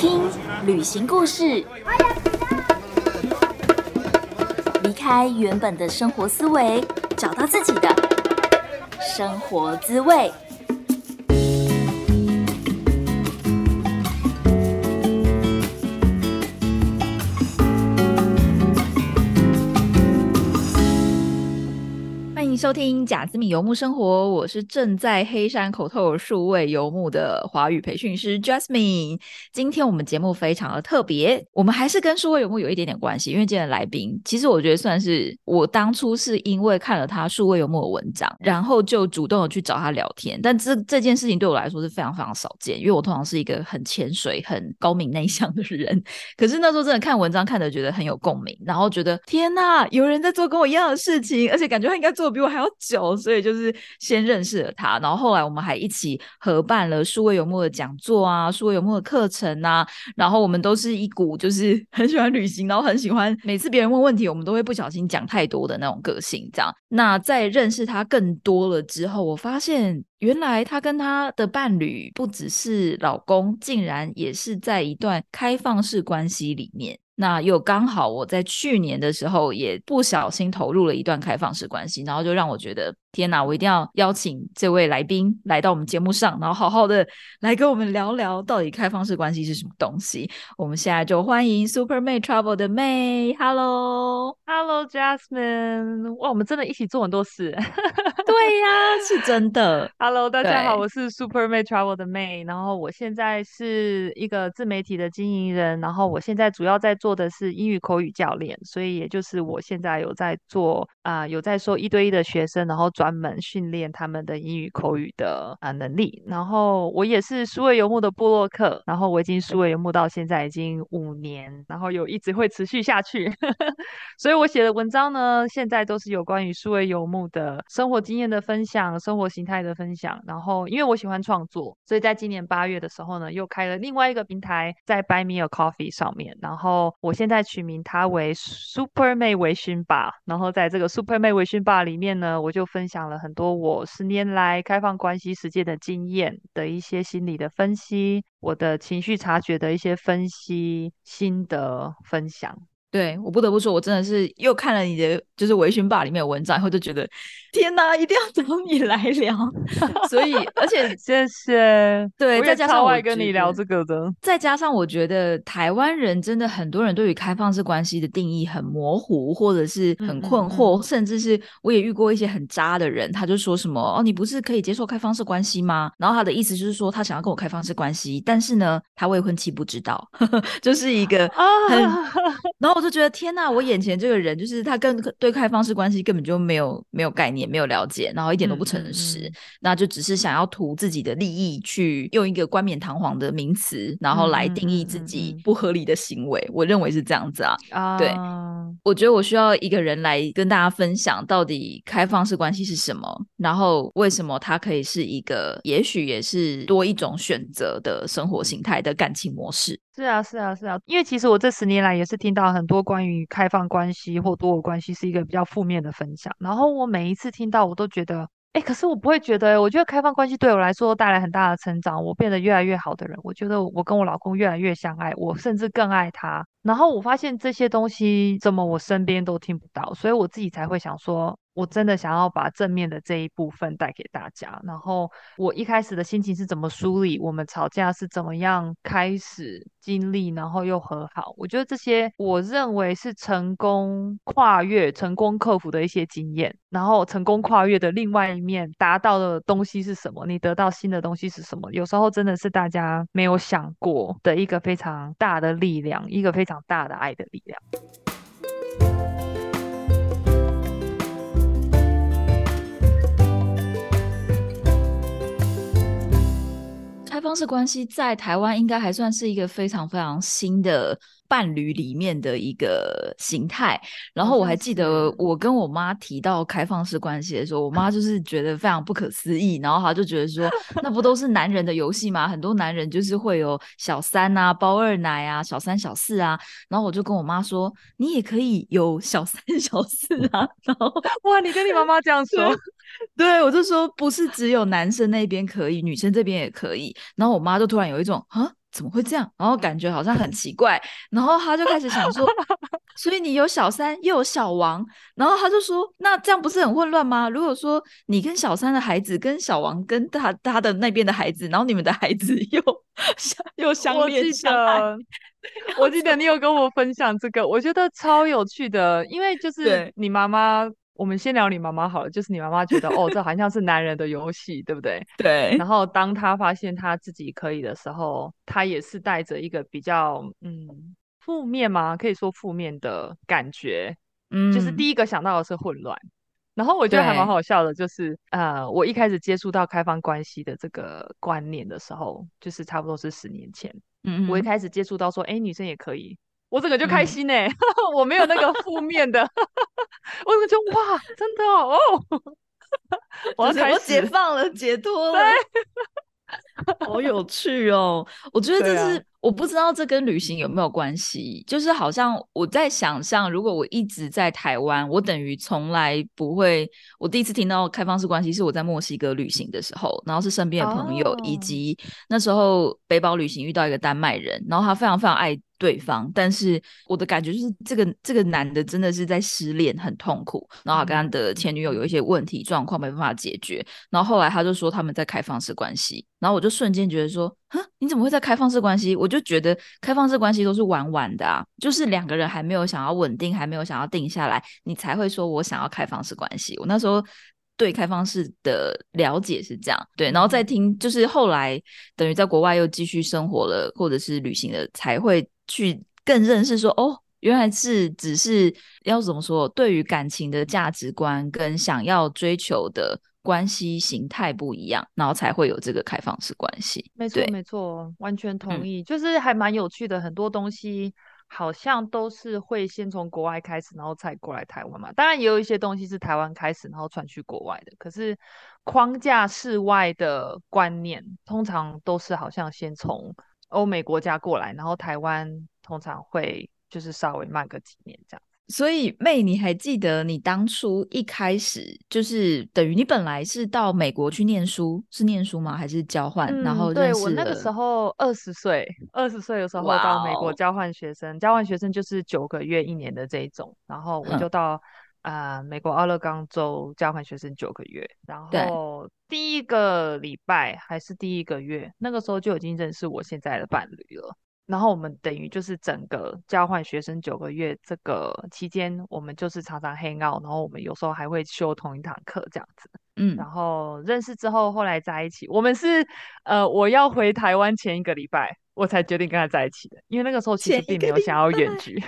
听旅行故事，离开原本的生活思维，找到自己的生活滋味。收听贾斯米游牧生活，我是正在黑山口透数位游牧的华语培训师 Jasmine。今天我们节目非常的特别，我们还是跟数位游牧有一点点关系，因为今天的来宾，其实我觉得算是我当初是因为看了他数位游牧的文章，然后就主动的去找他聊天。但这这件事情对我来说是非常非常少见，因为我通常是一个很潜水、很高敏内向的人。可是那时候真的看文章看的觉得很有共鸣，然后觉得天呐，有人在做跟我一样的事情，而且感觉他应该做的比我。还要久，所以就是先认识了他，然后后来我们还一起合办了数位游牧的讲座啊，数位游牧的课程啊，然后我们都是一股就是很喜欢旅行，然后很喜欢每次别人问问题，我们都会不小心讲太多的那种个性。这样，那在认识他更多了之后，我发现原来他跟他的伴侣不只是老公，竟然也是在一段开放式关系里面。那又刚好我在去年的时候也不小心投入了一段开放式关系，然后就让我觉得。天哪！我一定要邀请这位来宾来到我们节目上，然后好好的来跟我们聊聊到底开放式关系是什么东西。我们现在就欢迎 Super May Travel 的 May，Hello，Hello，Jasmine，哇，我们真的一起做很多事。对呀，是真的。Hello，大家好，我是 Super May Travel 的 May，然后我现在是一个自媒体的经营人，然后我现在主要在做的是英语口语教练，所以也就是我现在有在做啊，有在说一对一的学生，然后。专门训练他们的英语口语的啊能力，然后我也是数位游牧的部落客，然后我已经数位游牧到现在已经五年，然后有一直会持续下去，所以我写的文章呢，现在都是有关于数位游牧的生活经验的分享、生活形态的分享。然后因为我喜欢创作，所以在今年八月的时候呢，又开了另外一个平台，在 Buy Me a Coffee 上面，然后我现在取名它为 Super May 微醺吧，然后在这个 Super May 微醺吧里面呢，我就分。享了很多我十年来开放关系实践的经验的一些心理的分析，我的情绪察觉的一些分析心得分享。对我不得不说，我真的是又看了你的就是维醺吧里面的文章，以后就觉得天哪，一定要找你来聊。所以，而且 谢谢。对，再加上我跟你聊这个的，再加上我觉得台湾人真的很多人对于开放式关系的定义很模糊，或者是很困惑，甚至是我也遇过一些很渣的人，他就说什么哦，你不是可以接受开放式关系吗？然后他的意思就是说他想要跟我开放式关系，但是呢，他未婚妻不知道，就是一个很，然后。我就觉得天呐，我眼前这个人就是他，跟对开放式关系根本就没有没有概念，没有了解，然后一点都不诚实，那就只是想要图自己的利益，去用一个冠冕堂皇的名词，然后来定义自己不合理的行为。我认为是这样子啊。对，我觉得我需要一个人来跟大家分享，到底开放式关系是什么，然后为什么它可以是一个，也许也是多一种选择的生活形态的感情模式。是啊，是啊，是啊，因为其实我这十年来也是听到很多关于开放关系或多偶关系是一个比较负面的分享，然后我每一次听到，我都觉得，哎，可是我不会觉得，我觉得开放关系对我来说带来很大的成长，我变得越来越好的人，我觉得我跟我老公越来越相爱，我甚至更爱他，然后我发现这些东西怎么我身边都听不到，所以我自己才会想说。我真的想要把正面的这一部分带给大家。然后我一开始的心情是怎么梳理？我们吵架是怎么样开始经历，然后又和好？我觉得这些我认为是成功跨越、成功克服的一些经验。然后成功跨越的另外一面，达到的东西是什么？你得到新的东西是什么？有时候真的是大家没有想过的一个非常大的力量，一个非常大的爱的力量。方式关系在台湾应该还算是一个非常非常新的伴侣里面的一个形态。然后我还记得我跟我妈提到开放式关系的时候，我妈就是觉得非常不可思议。然后她就觉得说，那不都是男人的游戏吗？很多男人就是会有小三啊、包二奶啊、小三小四啊。然后我就跟我妈说，你也可以有小三 小四啊。然后 哇，你跟你妈妈这样说。对，我就说不是只有男生那边可以，女生这边也可以。然后我妈就突然有一种啊，怎么会这样？然后感觉好像很 奇怪，然后他就开始想说，所以你有小三又有小王，然后他就说，那这样不是很混乱吗？如果说你跟小三的孩子跟小王跟他他的那边的孩子，然后你们的孩子 又相又相恋相爱，我记得你有跟我分享这个，我觉得超有趣的，因为就是你妈妈。我们先聊你妈妈好了，就是你妈妈觉得哦，这好像是男人的游戏，对不对？对。然后当他发现他自己可以的时候，他也是带着一个比较嗯负面吗？可以说负面的感觉。嗯。就是第一个想到的是混乱。然后我觉得还蛮好笑的，就是呃，我一开始接触到开放关系的这个观念的时候，就是差不多是十年前。嗯嗯。我一开始接触到说，哎，女生也可以。我整个就开心呢，我没有那个负面的，我整个就哇，真的哦，我要开始解放了，解脱了，好有趣哦！我觉得这是我不知道这跟旅行有没有关系，就是好像我在想象，如果我一直在台湾，我等于从来不会。我第一次听到开放式关系是我在墨西哥旅行的时候，然后是身边的朋友，以及那时候背包旅行遇到一个丹麦人，然后他非常非常爱。对方，但是我的感觉就是这个这个男的真的是在失恋，很痛苦，然后他跟他的前女友有一些问题状况没办法解决，然后后来他就说他们在开放式关系，然后我就瞬间觉得说，哼，你怎么会在开放式关系？我就觉得开放式关系都是玩玩的啊，就是两个人还没有想要稳定，还没有想要定下来，你才会说我想要开放式关系。我那时候对开放式的了解是这样，对，然后再听就是后来等于在国外又继续生活了，或者是旅行了，才会。去更认识说哦，原来是只是要怎么说？对于感情的价值观跟想要追求的关系形态不一样，然后才会有这个开放式关系。没错，没错，完全同意。就是还蛮有趣的，很多东西好像都是会先从国外开始，然后才过来台湾嘛。当然也有一些东西是台湾开始，然后传去国外的。可是框架室外的观念，通常都是好像先从。欧美国家过来，然后台湾通常会就是稍微慢个几年这样。所以妹，你还记得你当初一开始就是等于你本来是到美国去念书，是念书吗？还是交换？然后对我那个时候二十岁，二十岁的时候到美国交换学生，交换学生就是九个月一年的这一种，然后我就到。啊，美国奥勒冈州交换学生九个月，然后第一个礼拜还是第一个月，那个时候就已经认识我现在的伴侣了。然后我们等于就是整个交换学生九个月这个期间，我们就是常常 hang out，然后我们有时候还会修同一堂课这样子。嗯，然后认识之后，后来在一起。我们是呃，我要回台湾前一个礼拜，我才决定跟他在一起的，因为那个时候其实并没有想要远距。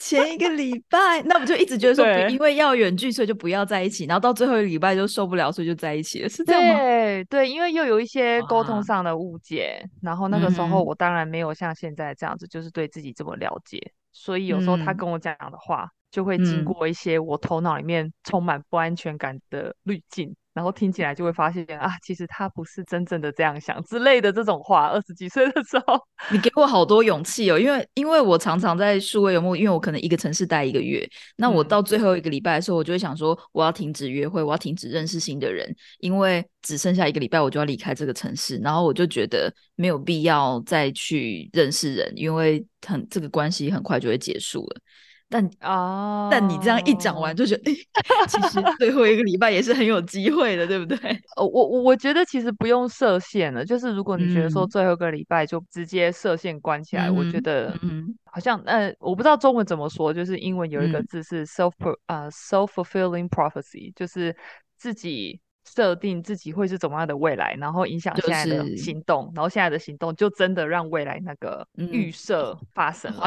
前一个礼拜，那我就一直觉得说，因为要远距，所以就不要在一起，然后到最后一个礼拜就受不了，所以就在一起了，是这样吗？对对，因为又有一些沟通上的误解，然后那个时候我当然没有像现在这样子，就是对自己这么了解，所以有时候他跟我讲的话，就会经过一些我头脑里面充满不安全感的滤镜。然后听起来就会发现啊，其实他不是真正的这样想之类的这种话。二十几岁的时候，你给我好多勇气哦，因为因为我常常在数位游牧，因为我可能一个城市待一个月，那我到最后一个礼拜的时候，我就会想说，我要停止约会，我要停止认识新的人，因为只剩下一个礼拜我就要离开这个城市，然后我就觉得没有必要再去认识人，因为很这个关系很快就会结束了。但啊，但你这样一讲完，就觉得，哎，其实最后一个礼拜也是很有机会的，对不对？呃，我我觉得其实不用设限了，就是如果你觉得说最后一个礼拜就直接设限关起来，我觉得，嗯，好像，呃，我不知道中文怎么说，就是英文有一个字是 self 呃 self fulfilling prophecy，就是自己设定自己会是怎么样的未来，然后影响现在的行动，然后现在的行动就真的让未来那个预设发生了。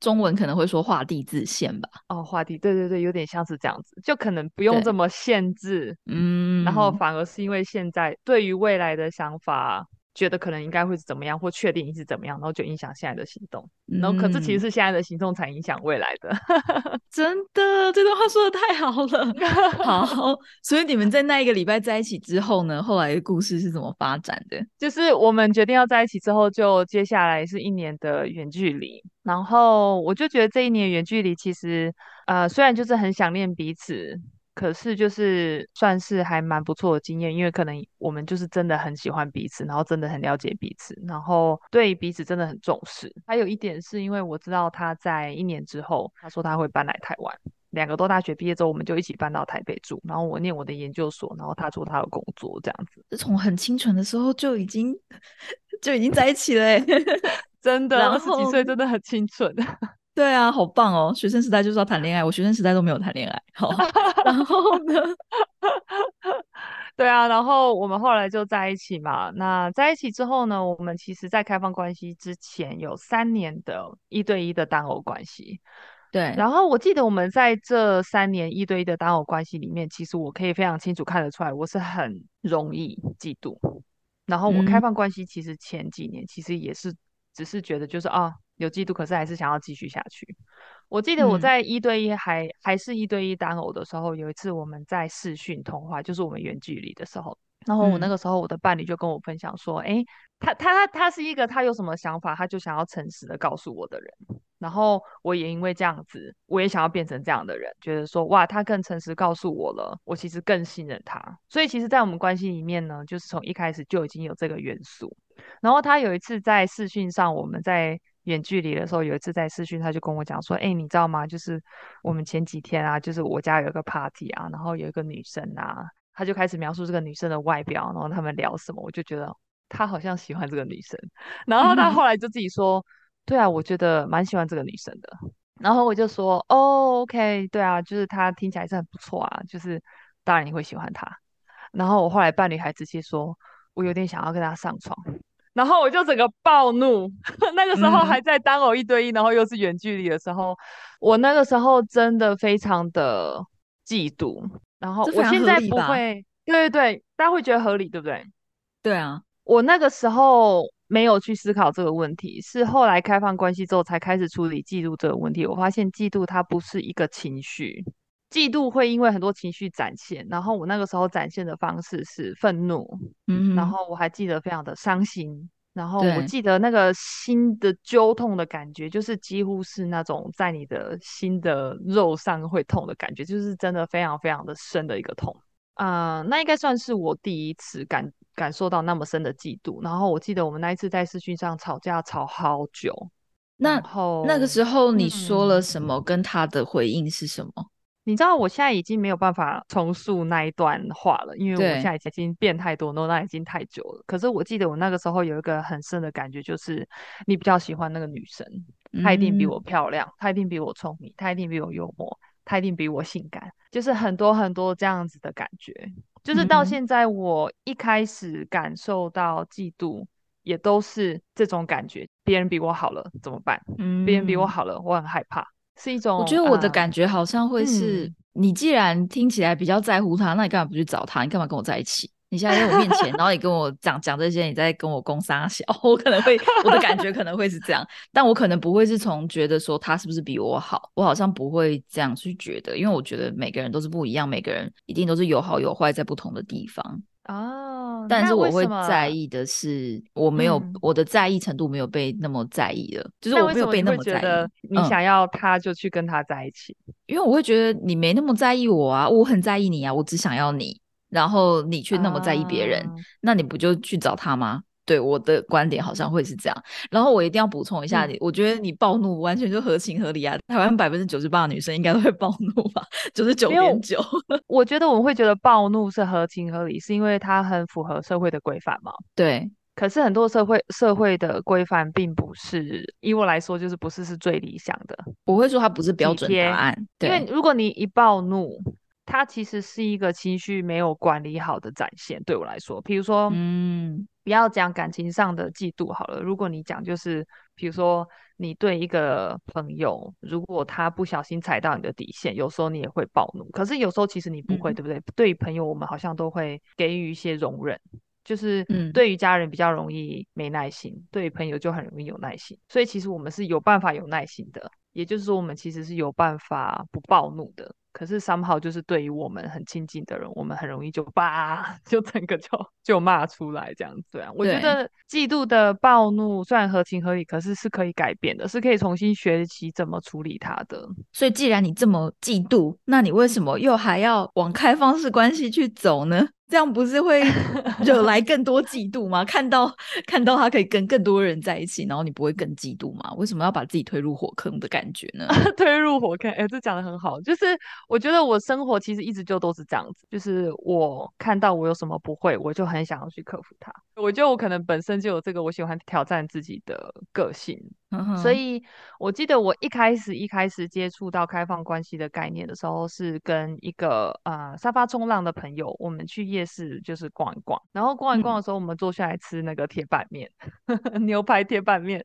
中文可能会说画地自限吧？哦，画地，对对对，有点像是这样子，就可能不用这么限制，嗯，然后反而是因为现在对于未来的想法。觉得可能应该会是怎么样，或确定是怎么样，然后就影响现在的行动。然后，可是其实是现在的行动才影响未来的。真的，这段话说的太好了。好，所以你们在那一个礼拜在一起之后呢？后来的故事是怎么发展的？就是我们决定要在一起之后，就接下来是一年的远距离。然后我就觉得这一年远距离其实，呃，虽然就是很想念彼此。可是就是算是还蛮不错的经验，因为可能我们就是真的很喜欢彼此，然后真的很了解彼此，然后对彼此真的很重视。还有一点是因为我知道他在一年之后，他说他会搬来台湾，两个都大学毕业之后，我们就一起搬到台北住，然后我念我的研究所，然后他做他的工作，这样子。是从很清纯的时候就已经就已经在一起了，真的，二十几岁真的很清纯。对啊，好棒哦！学生时代就是要谈恋爱，我学生时代都没有谈恋爱。好，然后呢？对啊，然后我们后来就在一起嘛。那在一起之后呢？我们其实，在开放关系之前有三年的一对一的单偶关系。对。然后我记得我们在这三年一对一的单偶关系里面，其实我可以非常清楚看得出来，我是很容易嫉妒。然后我开放关系其实前几年其实也是只是觉得就是啊。有嫉妒，可是还是想要继续下去。我记得我在一对一还还是一对一单偶的时候，有一次我们在视讯通话，就是我们远距离的时候。然后我那个时候我的伴侣就跟我分享说：“哎，他他他他是一个他有什么想法，他就想要诚实的告诉我的人。然后我也因为这样子，我也想要变成这样的人，觉得说哇，他更诚实告诉我了，我其实更信任他。所以其实，在我们关系里面呢，就是从一开始就已经有这个元素。然后他有一次在视讯上，我们在。远距离的时候，有一次在视讯，他就跟我讲说：“哎，你知道吗？就是我们前几天啊，就是我家有一个 party 啊，然后有一个女生啊，他就开始描述这个女生的外表，然后他们聊什么，我就觉得他好像喜欢这个女生。然后他 后来就自己说：对啊，我觉得蛮喜欢这个女生的。然后我就说：哦，OK，对啊，就是她听起来是很不错啊，就是当然你会喜欢她。然后我后来伴侣还直接说：我有点想要跟她上床。”然后我就整个暴怒，那个时候还在单偶一对一，然后又是远距离的时候，我那个时候真的非常的嫉妒。然后我现在不会，对对对，大家会觉得合理，对不对？对啊，我那个时候没有去思考这个问题，是后来开放关系之后才开始处理嫉妒这个问题。我发现嫉妒它不是一个情绪，嫉妒会因为很多情绪展现，然后我那个时候展现的方式是愤怒，嗯，然后我还记得非常的伤心。然后我记得那个心的揪痛的感觉，就是几乎是那种在你的心的肉上会痛的感觉，就是真的非常非常的深的一个痛。啊，那应该算是我第一次感感受到那么深的嫉妒。然后我记得我们那一次在视讯上吵架吵好久。那那个时候你说了什么？跟他的回应是什么？你知道我现在已经没有办法重述那一段话了，因为我现在已经变太多，那已经太久了。可是我记得我那个时候有一个很深的感觉，就是你比较喜欢那个女生，她一定比我漂亮，她一定比我聪明，她一定比我幽默，她一定比我性感，就是很多很多这样子的感觉。就是到现在，我一开始感受到嫉妒，也都是这种感觉。别人比我好了怎么办？别人比我好了，我很害怕。是一种，我觉得我的感觉好像会是，你既然听起来比较在乎他，那你干嘛不去找他？你干嘛跟我在一起？你现在在我面前，然后你跟我讲讲这些，你在跟我攻杀小，我可能会，我的感觉可能会是这样，但我可能不会是从觉得说他是不是比我好，我好像不会这样去觉得，因为我觉得每个人都是不一样，每个人一定都是有好有坏，在不同的地方。哦，但是我会在意的是，我没有我的在意程度没有被那么在意了，就是我没有被那么在意。你想要他就去跟他在一起，因为我会觉得你没那么在意我啊，我很在意你啊，我只想要你，然后你却那么在意别人，那你不就去找他吗？对我的观点好像会是这样，然后我一定要补充一下，你我觉得你暴怒完全就合情合理啊。台湾百分之九十八的女生应该都会暴怒吧，九十九点九。我觉得我们会觉得暴怒是合情合理，是因为它很符合社会的规范嘛。对，可是很多社会社会的规范并不是，以我来说就是不是是最理想的。我会说它不是标准答案，因为如果你一暴怒。它其实是一个情绪没有管理好的展现，对我来说，比如说，嗯，不要讲感情上的嫉妒好了。如果你讲就是，比如说你对一个朋友，如果他不小心踩到你的底线，有时候你也会暴怒。可是有时候其实你不会，对不对？对朋友，我们好像都会给予一些容忍，就是对于家人比较容易没耐心，对于朋友就很容易有耐心。所以其实我们是有办法有耐心的，也就是说，我们其实是有办法不暴怒的。可是 somehow 就是对于我们很亲近的人，我们很容易就 叭就整个就就骂出来这样子啊。我觉得嫉妒的暴怒虽然合情合理，可是是可以改变的，是可以重新学习怎么处理它的。所以既然你这么嫉妒，那你为什么又还要往开放式关系去走呢？这样不是会惹来更多嫉妒吗？看到看到他可以跟更多人在一起，然后你不会更嫉妒吗？为什么要把自己推入火坑的感觉呢？推入火坑，哎、这讲的很好。就是我觉得我生活其实一直就都是这样子，就是我看到我有什么不会，我就很想要去克服它。我觉得我可能本身就有这个我喜欢挑战自己的个性，嗯所以我记得我一开始一开始接触到开放关系的概念的时候，是跟一个呃沙发冲浪的朋友，我们去夜市就是逛一逛，然后逛一逛的时候，我们坐下来吃那个铁板面，牛排铁板面。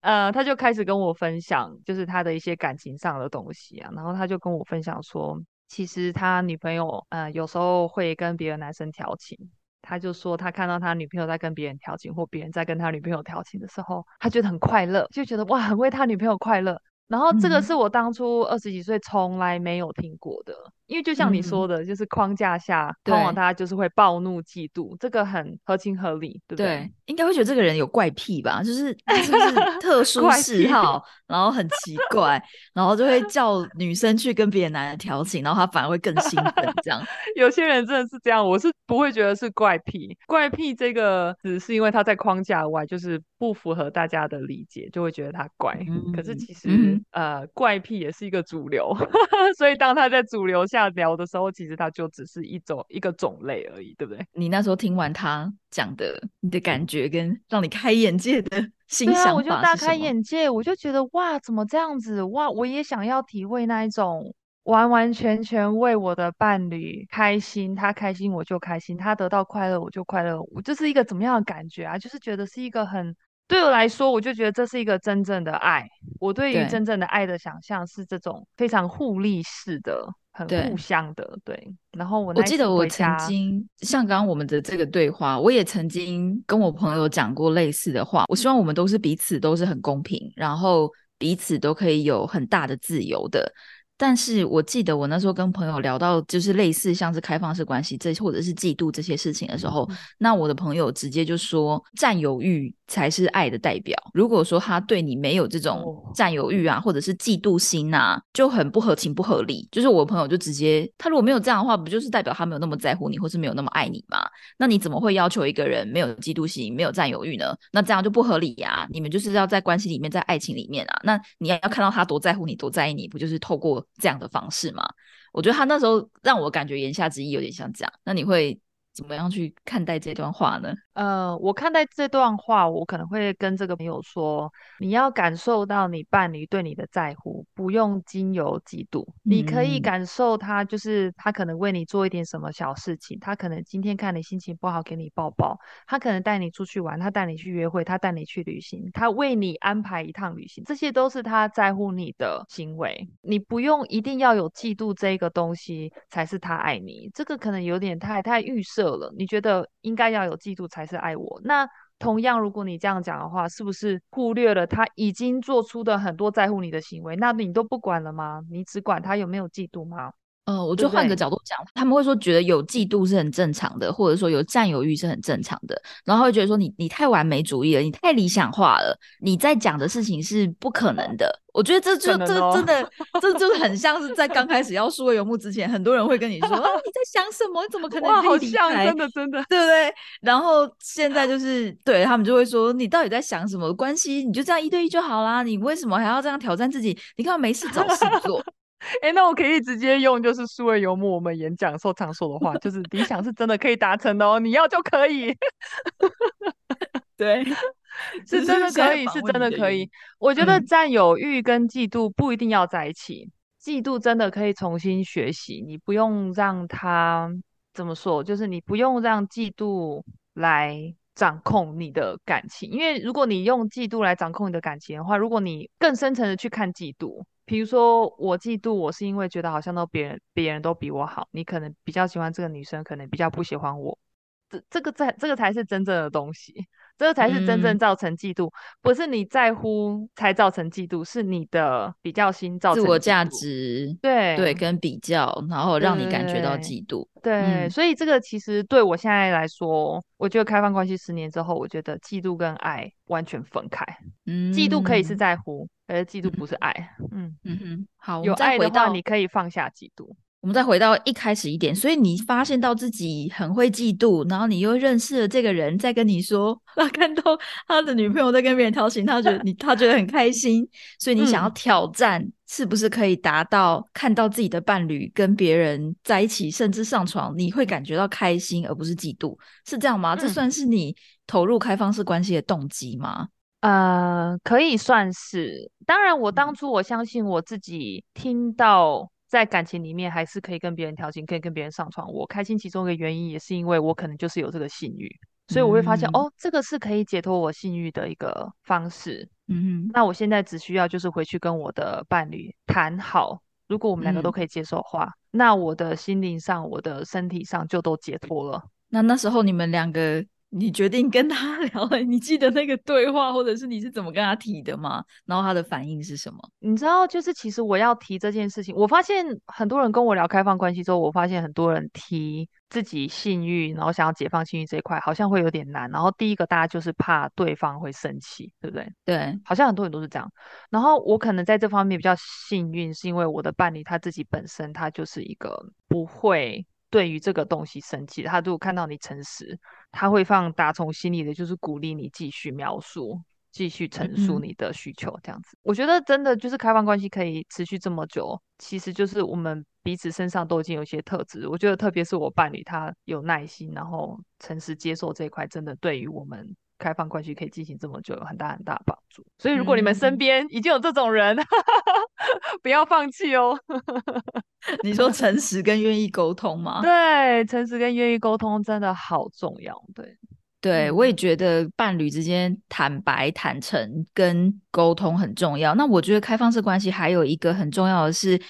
呃，他就开始跟我分享，就是他的一些感情上的东西啊，然后他就跟我分享说，其实他女朋友呃有时候会跟别的男生调情，他就说他看到他女朋友在跟别人调情，或别人在跟他女朋友调情的时候，他觉得很快乐，就觉得哇，很为他女朋友快乐。然后这个嗯是我当初二十几岁从来没有听过的，因为就像你说的，就是框架下，通往大家就是会暴怒、嫉妒，这个很合情合理，对不对？对，应该会觉得这个人有怪癖吧，就是他是不是 特殊嗜好，然后很奇怪，然后就会叫女生去跟别的男人调情，然后他反而会更兴奋，这样。有些人真的是这样，我是不会觉得是怪癖。怪癖这个只是因为他在框架外，就是不符合大家的理解，就会觉得他怪。可是嗯其实、嗯呃，怪癖也是一个主流，所以当他在主流下聊的时候，其实它就只是一种一个种类而已，对不对？你那时候听完他讲的，你的感觉跟让你开眼界的 新对啊，我就大开？眼界，我就觉得哇，怎么这样子？哇，我也想要体会那一种完完全全为我的伴侣开心，他开心我就开心，他得到快乐我就快乐，我这是一个怎么样的感觉啊？就是觉得是一个很对我来说，我就觉得这是一个真正的爱。我对于真正的爱的想象是这种非常互利式的，很互相的，对。然后我我记得我曾经像刚刚我们的这个对话，我也曾经跟我朋友讲过类似的话。我希望我们都是彼此都是很公平，然后彼此都可以有很大的自由的。但是我记得我那时候跟朋友聊到，就是类似像是开放式关系这或者是嫉妒这些事情的时候，那我的朋友直接就说占有欲才是爱的代表。如果说他对你没有这种哦占有欲啊，或者是嫉妒心啊，就很不合情不合理。就是我朋友就直接，他如果没有这样的话，不就是代表他没有那么在乎你，或是没有那么爱你吗？那你怎么会要求一个人没有嫉妒心、没有占有欲呢？那这样就不合理呀、你们就是要在关系里面，在爱情里面啊，那你要要看到他多在乎你、多在意你，不就是透过这样的方式吗？我觉得他那时候让我感觉言下之意有点像这样。那你会怎么样去看待这段话呢？呃，我看待这段话，我可能会跟这个朋友说，你要感受到你伴侣对你的在乎，不用经由嫉妒，你可以嗯。感受他，就是他可能为你做一点什么小事情，他可能今天看你心情不好，给你抱抱，他可能带你出去玩，他带你去约会，他带你去旅行，他为你安排一趟旅行，这些都是他在乎你的行为，你不用一定要有嫉妒这个东西才是他爱你，这个可能有点太太预设了，你觉得应该要有嫉妒才是爱我，那。同样，如果你这样讲的话，是不是忽略了他已经做出的很多在乎你的行为？那你都不管了吗？你只管他有没有嫉妒吗？呃，我就换个角度讲，他们会说觉得有嫉妒是很正常的，或者说有占有欲是很正常的，然后会觉得说你你太完美主义了，你太理想化了，你在讲的事情是不可能的。我觉得这就这真的 这就是很像是在刚开始要数位游牧之前，很多人会跟你说啊你在想什么？你怎么可 能好像开真的真的，对不对？然后现在就 是对他们就会说，你到底在想什么关系？你就这样一对一就好啦，你为什么还要这样挑战自己？你干嘛没事找事做？哎，那我可以直接用就是数位游牧我们演讲时候常说的话，就是理想是真的可以达成的哦，你要就可以。对，是真的可以，是真的可以。我觉得嗯占有欲跟嫉妒不一定要在一起，嫉妒真的可以重新学习，你不用让他怎么说，就是你不用让嫉妒来掌控你的感情，因为如果你用嫉妒来掌控你的感情的话，如果你更深层的去看嫉妒。比如说，我嫉妒，我是因为觉得好像都别人别人都比我好，你可能比较喜欢这个女生，可能比较不喜欢我，这这个在这个才是真正的东西。这才是真正嗯造成嫉妒，不是你在乎才造成嫉妒，是你的比较心造成自我价。值，对对，跟比较，然后让你感觉到嫉妒。对，嗯所以这个其实对我现在来说，我觉得开放关系十年之后，我觉得嫉妒跟爱完全分开。嗯，嫉妒可以是在乎，可是嫉妒嗯不是爱。嗯，嗯哼，好，我有爱的话，你可以放下嫉妒。我们再回到一开始一点，所以你发现到自己很会嫉妒，然后你又认识了这个人，再跟你说，他看到他的女朋友在跟别人调情，他觉得你他觉得很开心，所以你想要嗯挑战，是不是可以达到看到自己的伴侣跟别人在一起，甚至上床，你会感觉到开心，而不是嫉妒，是这样吗？这嗯算是你投入开放式关系的动机吗？呃，可以算是。当然，我当初我相信我自己，听到在感情里面还是可以跟别人调情，可以跟别人上床。我开心其中一个原因也是因为我可能就是有这个性欲，所以我会发现、嗯哦，这个是可以解脱我性欲的一个方式。嗯哼，那我现在只需要就是回去跟我的伴侣谈好，如果我们两个都嗯可以接受的话，那我的心灵上、我的身体上就都解脱了。那那时候你们两个，你决定跟他 聊了，你记得那个对话，或者是你是怎么跟他提的吗？然后他的反应是什么？你知道，就是其实我要提这件事情，我发现很多人跟我聊开放关系之后，我发现很多人提自己性欲，然后想要解放性欲这一块，好像会有点难。然后第一个大家就是怕对方会生气，对不对？对，好像很多人都是这样。然后我可能在这方面比较幸运，是因为我的伴侣他自己本身他就是一个不会对于这个东西生气，他如果看到你诚实，他会放打从心里的，就是鼓励你继续描述。继续陈述嗯你的需求，这样子，我觉得真的就是开放关系可以持续这么久，其实就是我们彼此身上都已经有一些特质。我觉得特别是我伴侣，他有耐心，然后诚实接受这一块，真的对于我们开放关系可以进行这么久有很大很大的帮助。所以如果你们身嗯边已经有这种人，不要放弃哦。你说诚实跟愿意沟通吗？对，诚实跟愿意沟通真的好重要。对，对，我也嗯觉得伴侣之间坦白、坦诚跟沟通很重要。那我觉得开放式关系还有一个很重要的是，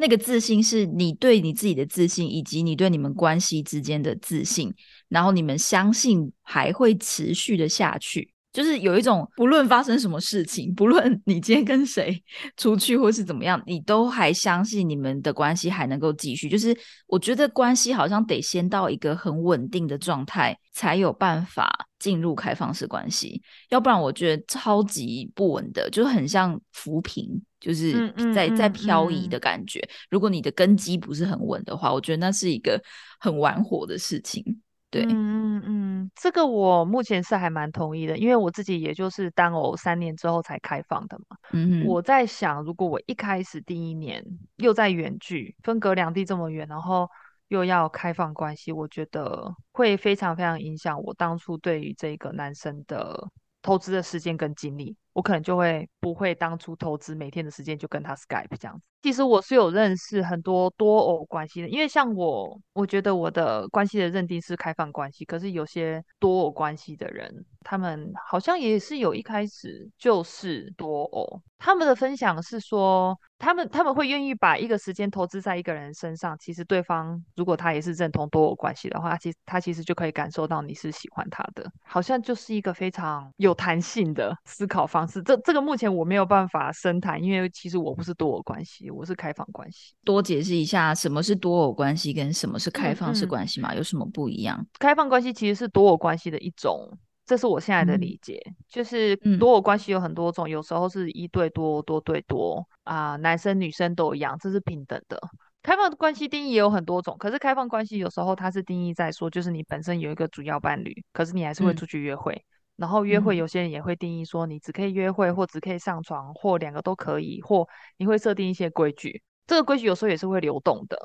那个自信是你对你自己的自信，以及你对你们关系之间的自信，然后你们相信还会持续的下去。就是有一种，不论发生什么事情，不论你今天跟谁 出去或是怎么样，你都还相信你们的关系还能够继续。就是我觉得关系好像得先到一个很稳定的状态，才有办法进入开放式关系，要不然我觉得超级不稳的，就很像浮萍，就是嗯嗯在在嗯漂移嗯的感觉。如果你的根基不是很稳的话，我觉得那是一个很玩火的事情。对，嗯嗯嗯，这个我目前是还蛮同意的，因为我自己也就是单偶三年之后才开放的嘛。嗯哼，我在想，如果我一开始第一年又在远距，分隔两地这么远，然后又要开放关系，我觉得会非常非常影响我当初对于这个男生的投资的时间跟精力，我可能就会不会当初投资每天的时间就跟他 Skype 这样子。其实我是有认识很多多偶关系的，因为像我，我觉得我的关系的认定是开放关系，可是有些多偶关系的人，他们好像也是有一开始就是多偶，他们的分享是说，他们他们会愿意把一个时间投资在一个人身上，其实对方如果他也是认同多偶关系的话，其实他其实就可以感受到你是喜欢他的，好像就是一个非常有弹性的思考方式。这这个目前我没有办法深谈，因为其实我不是多偶关系，我是开放关系。多解释一下什么是多偶关系跟什么是开嗯放式嗯关系嘛？有什么不一样？开放关系其实是多偶关系的一种，这是我现在的嗯理解。就是嗯多偶关系有很多种，有时候是一对多、多对多啊、男生女生都一样，这是平等的。开放关系定义也有很多种，可是开放关系有时候它是定义在说，就是你本身有一个主要伴侣，可是你还是会嗯出去约会。然后约会，嗯有些人也会定义说，你只可以约会，或只可以上床，或两个都可以，或你会设定一些规矩。这个规矩有时候也是会流动的，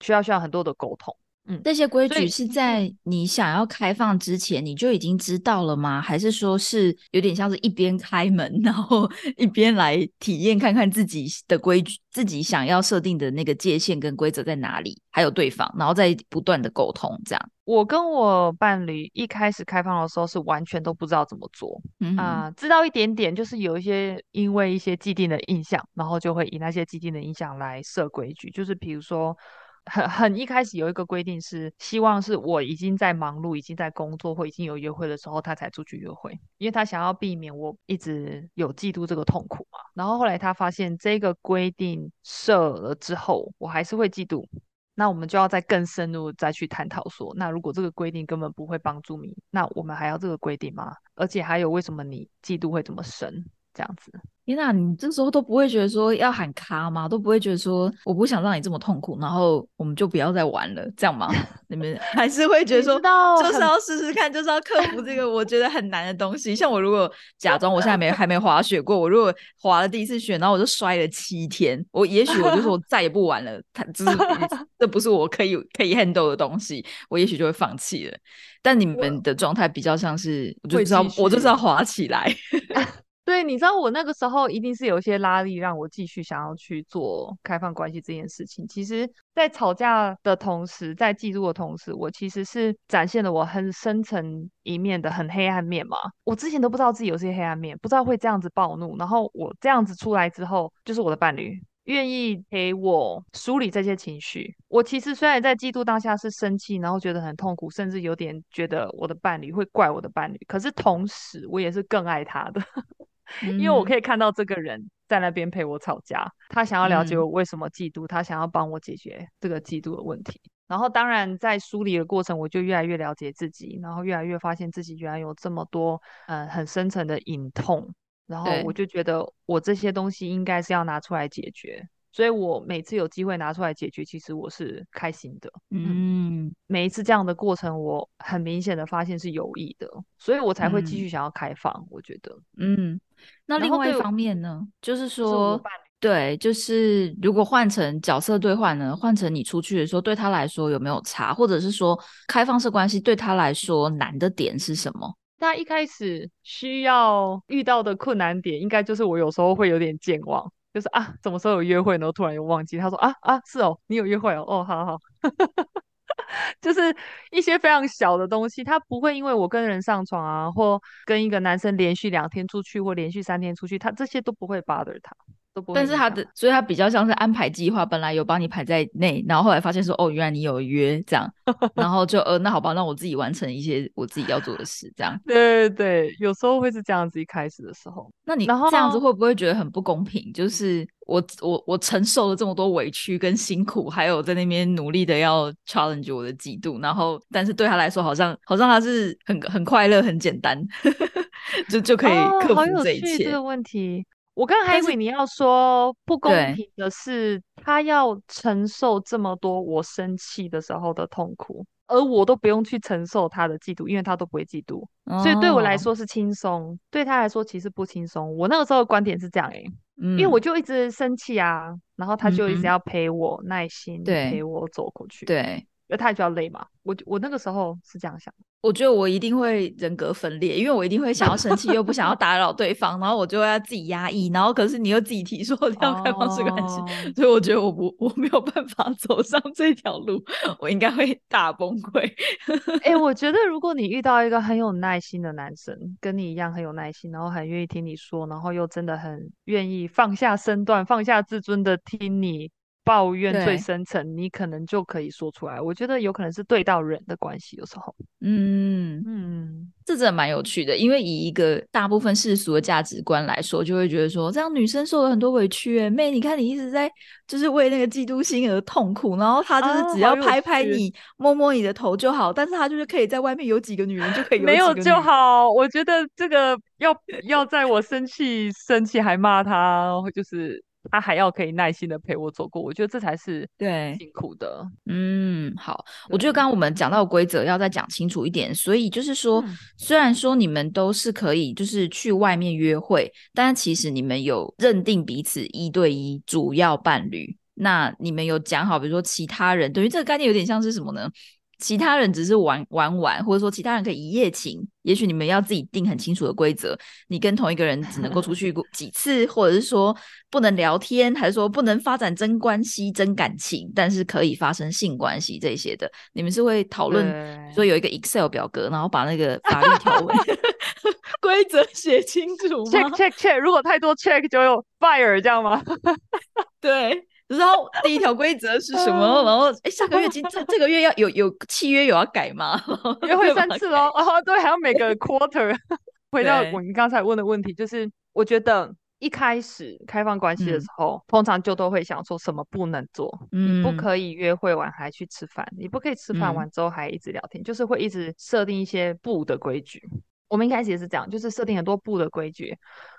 需要需要很多的沟通。嗯，这些规矩是在你想要开放之前你就已经知道了吗？还是说是有点像是一边开门，然后 一边来体验看看自己的规矩、自己想要设定的那个界限跟规则在哪里，还有对方，然后再不断的沟通，这样。我跟我伴侣一开始开放的时候是完全都不知道怎么做啊、知道一点点，就是有一些因为一些既定的印象，然后就会以那些既定的印象来设规矩，就是比如说很很一开始有一个规定是，希望是我已经在忙碌、已经在工作或已经有约会的时候，他才出去约会，因为他想要避免我一直有嫉妒这个痛苦嘛。然后后来他发现这个规定设了之后，我还是会嫉妒。那我们就要再更深入再去探讨说，那如果这个规定根本不会帮助你，那我们还要这个规定吗？而且还有为什么你嫉妒会这么深？这样子。天呐，你这时候都不会觉得说要喊卡吗？都不会觉得说我不想让你这么痛苦，然后我们就不要再玩了，这样吗？你们还是会觉得说就是要试试看，就是要克服这个我觉得很难的东西。像我如果假装我现在没还没滑雪过，我如果滑了第一次雪，然后我就摔了七天，我也许我就说我再也不玩了，它就是 这不是我可以可以 handle 的东西，我也许就会放弃了。但你们的状态比较像是，我就知道我就是要滑起来。对，你知道我那个时候一定是有一些拉力，让我继续想要去做开放关系这件事情。其实，在吵架的同时，在嫉妒的同时，我其实是展现了我很深层一面的很黑暗面嘛。我之前都不知道自己有这些黑暗面，不知道会这样子暴怒。然后我这样子出来之后，就是我的伴侣愿意陪我梳理这些情绪。我其实虽然在嫉妒当下是生气，然后觉得很痛苦，甚至有点觉得我的伴侣会怪我的伴侣。可是同时，我也是更爱他的。因为我可以看到这个人在那边陪我吵架，他想要了解我为什么嫉妒，他想要帮我解决这个嫉妒的问题。然后，当然在梳理的过程，我就越来越了解自己，然后越来越发现自己原来有这么多嗯很深层的隐痛。然后我就觉得我这些东西应该是要拿出来解决。所以我每次有机会拿出来解决，其实我是开心的。嗯，每一次这样的过程，我很明显的发现是有益的，所以我才会继续想要开放。我觉得，嗯，那另外一方面呢，就是说，对，就是如果换成角色兑换呢，换成你出去的时候，对他来说有没有差，或者是说开放式关系对他来说难的点是什么？他一开始需要遇到的困难点，应该就是我有时候会有点健忘。就是啊，什么时候有约会，然后突然又忘记。他说啊啊，是哦，你有约会哦，哦，好好，就是一些非常小的东西，他不会因为我跟人上床啊，或跟一个男生连续两天出去，或连续三天出去，他这些都不会 bother 他。但是他的，所以他比较像是安排计划，本来有帮你排在内，然后后来发现说，哦，原来你有约这样，然后就呃，那好吧，那我自己完成一些我自己要做的事，这样。对对对，有时候会是这样子，一开始的时候。那你这样子会不会觉得很不公平？就是我我我承受了这么多委屈跟辛苦，还有在那边努力的要 challenge 我的嫉妒，然后但是对他来说，好像好像他是很很快乐，很简单，就就可以克服这一切。这个问题。我刚还以为你要说不公平的是，他要承受这么多我生气的时候的痛苦，而我都不用去承受他的嫉妒，因为他都不会嫉妒，所以对我来说是轻松，对他来说其实不轻松。我那个时候的观点是这样诶，因为我就一直生气啊，然后他就一直要陪我耐心陪我走过去，对。那他也比较累嘛，我我那个时候是这样想，我觉得我一定会人格分裂，因为我一定会想要生气，又不想要打扰对方，然后我就要自己压抑，然后可是你又自己提说 要开放式关系，所以我觉得我不我没有办法走上这条路，我应该会大崩溃。哎，我觉得如果你遇到一个很有耐心的男生，跟你一样很有耐心，然后很愿意听你说，然后又真的很愿意放下身段、放下自尊的听你。抱怨最深层，你可能就可以说出来。我觉得有可能是对到人的关系，有时候，嗯嗯，这真的蛮有趣的。因为以一个大部分世俗的价值观来说，就会觉得说，这样女生受了很多委屈，哎，妹，你看你一直在就是为那个嫉妒心而痛苦，然后他就是只要拍拍你、摸摸你的头就好，但是他就是可以在外面有几个女人就可以没有就好。我觉得这个要要在我生气生气还骂他，就是。他还要可以耐心的陪我走过，我觉得这才是对辛苦的。嗯，好，我觉得刚刚我们讲到规则要再讲清楚一点，所以就是说，虽然说你们都是可以就是去外面约会，但其实你们有认定彼此一对一主要伴侣，那你们有讲好，比如说其他人，等于这个概念有点像是什么呢？其他人只是玩玩玩，或者说其他人可以一夜情，也许你们要自己定很清楚的规则。你跟同一个人只能够出去过几次，或者是说不能聊天，还是说不能发展真关系、真感情，但是可以发生性关系这些的。你们是会讨论说有一个 Excel 表格，然后把那个法律条文规则写清楚吗？Check check check，如果太多 check 就有 fire 这样吗？对。然后第一条规则是什么？然后哎，下个月今 这这个月要有有契约有要改吗？约会三次哦，哦对，还要每个 quarter。回到我们刚才问的问题，就是我觉得。一开始开放关系的时候，通常就都会想说什么不能做，你不可以约会完还去吃饭，你不可以吃饭完之后还一直聊天，就是会一直设定一些不的规矩。我们一开始也是这样，就是设定很多不的规矩。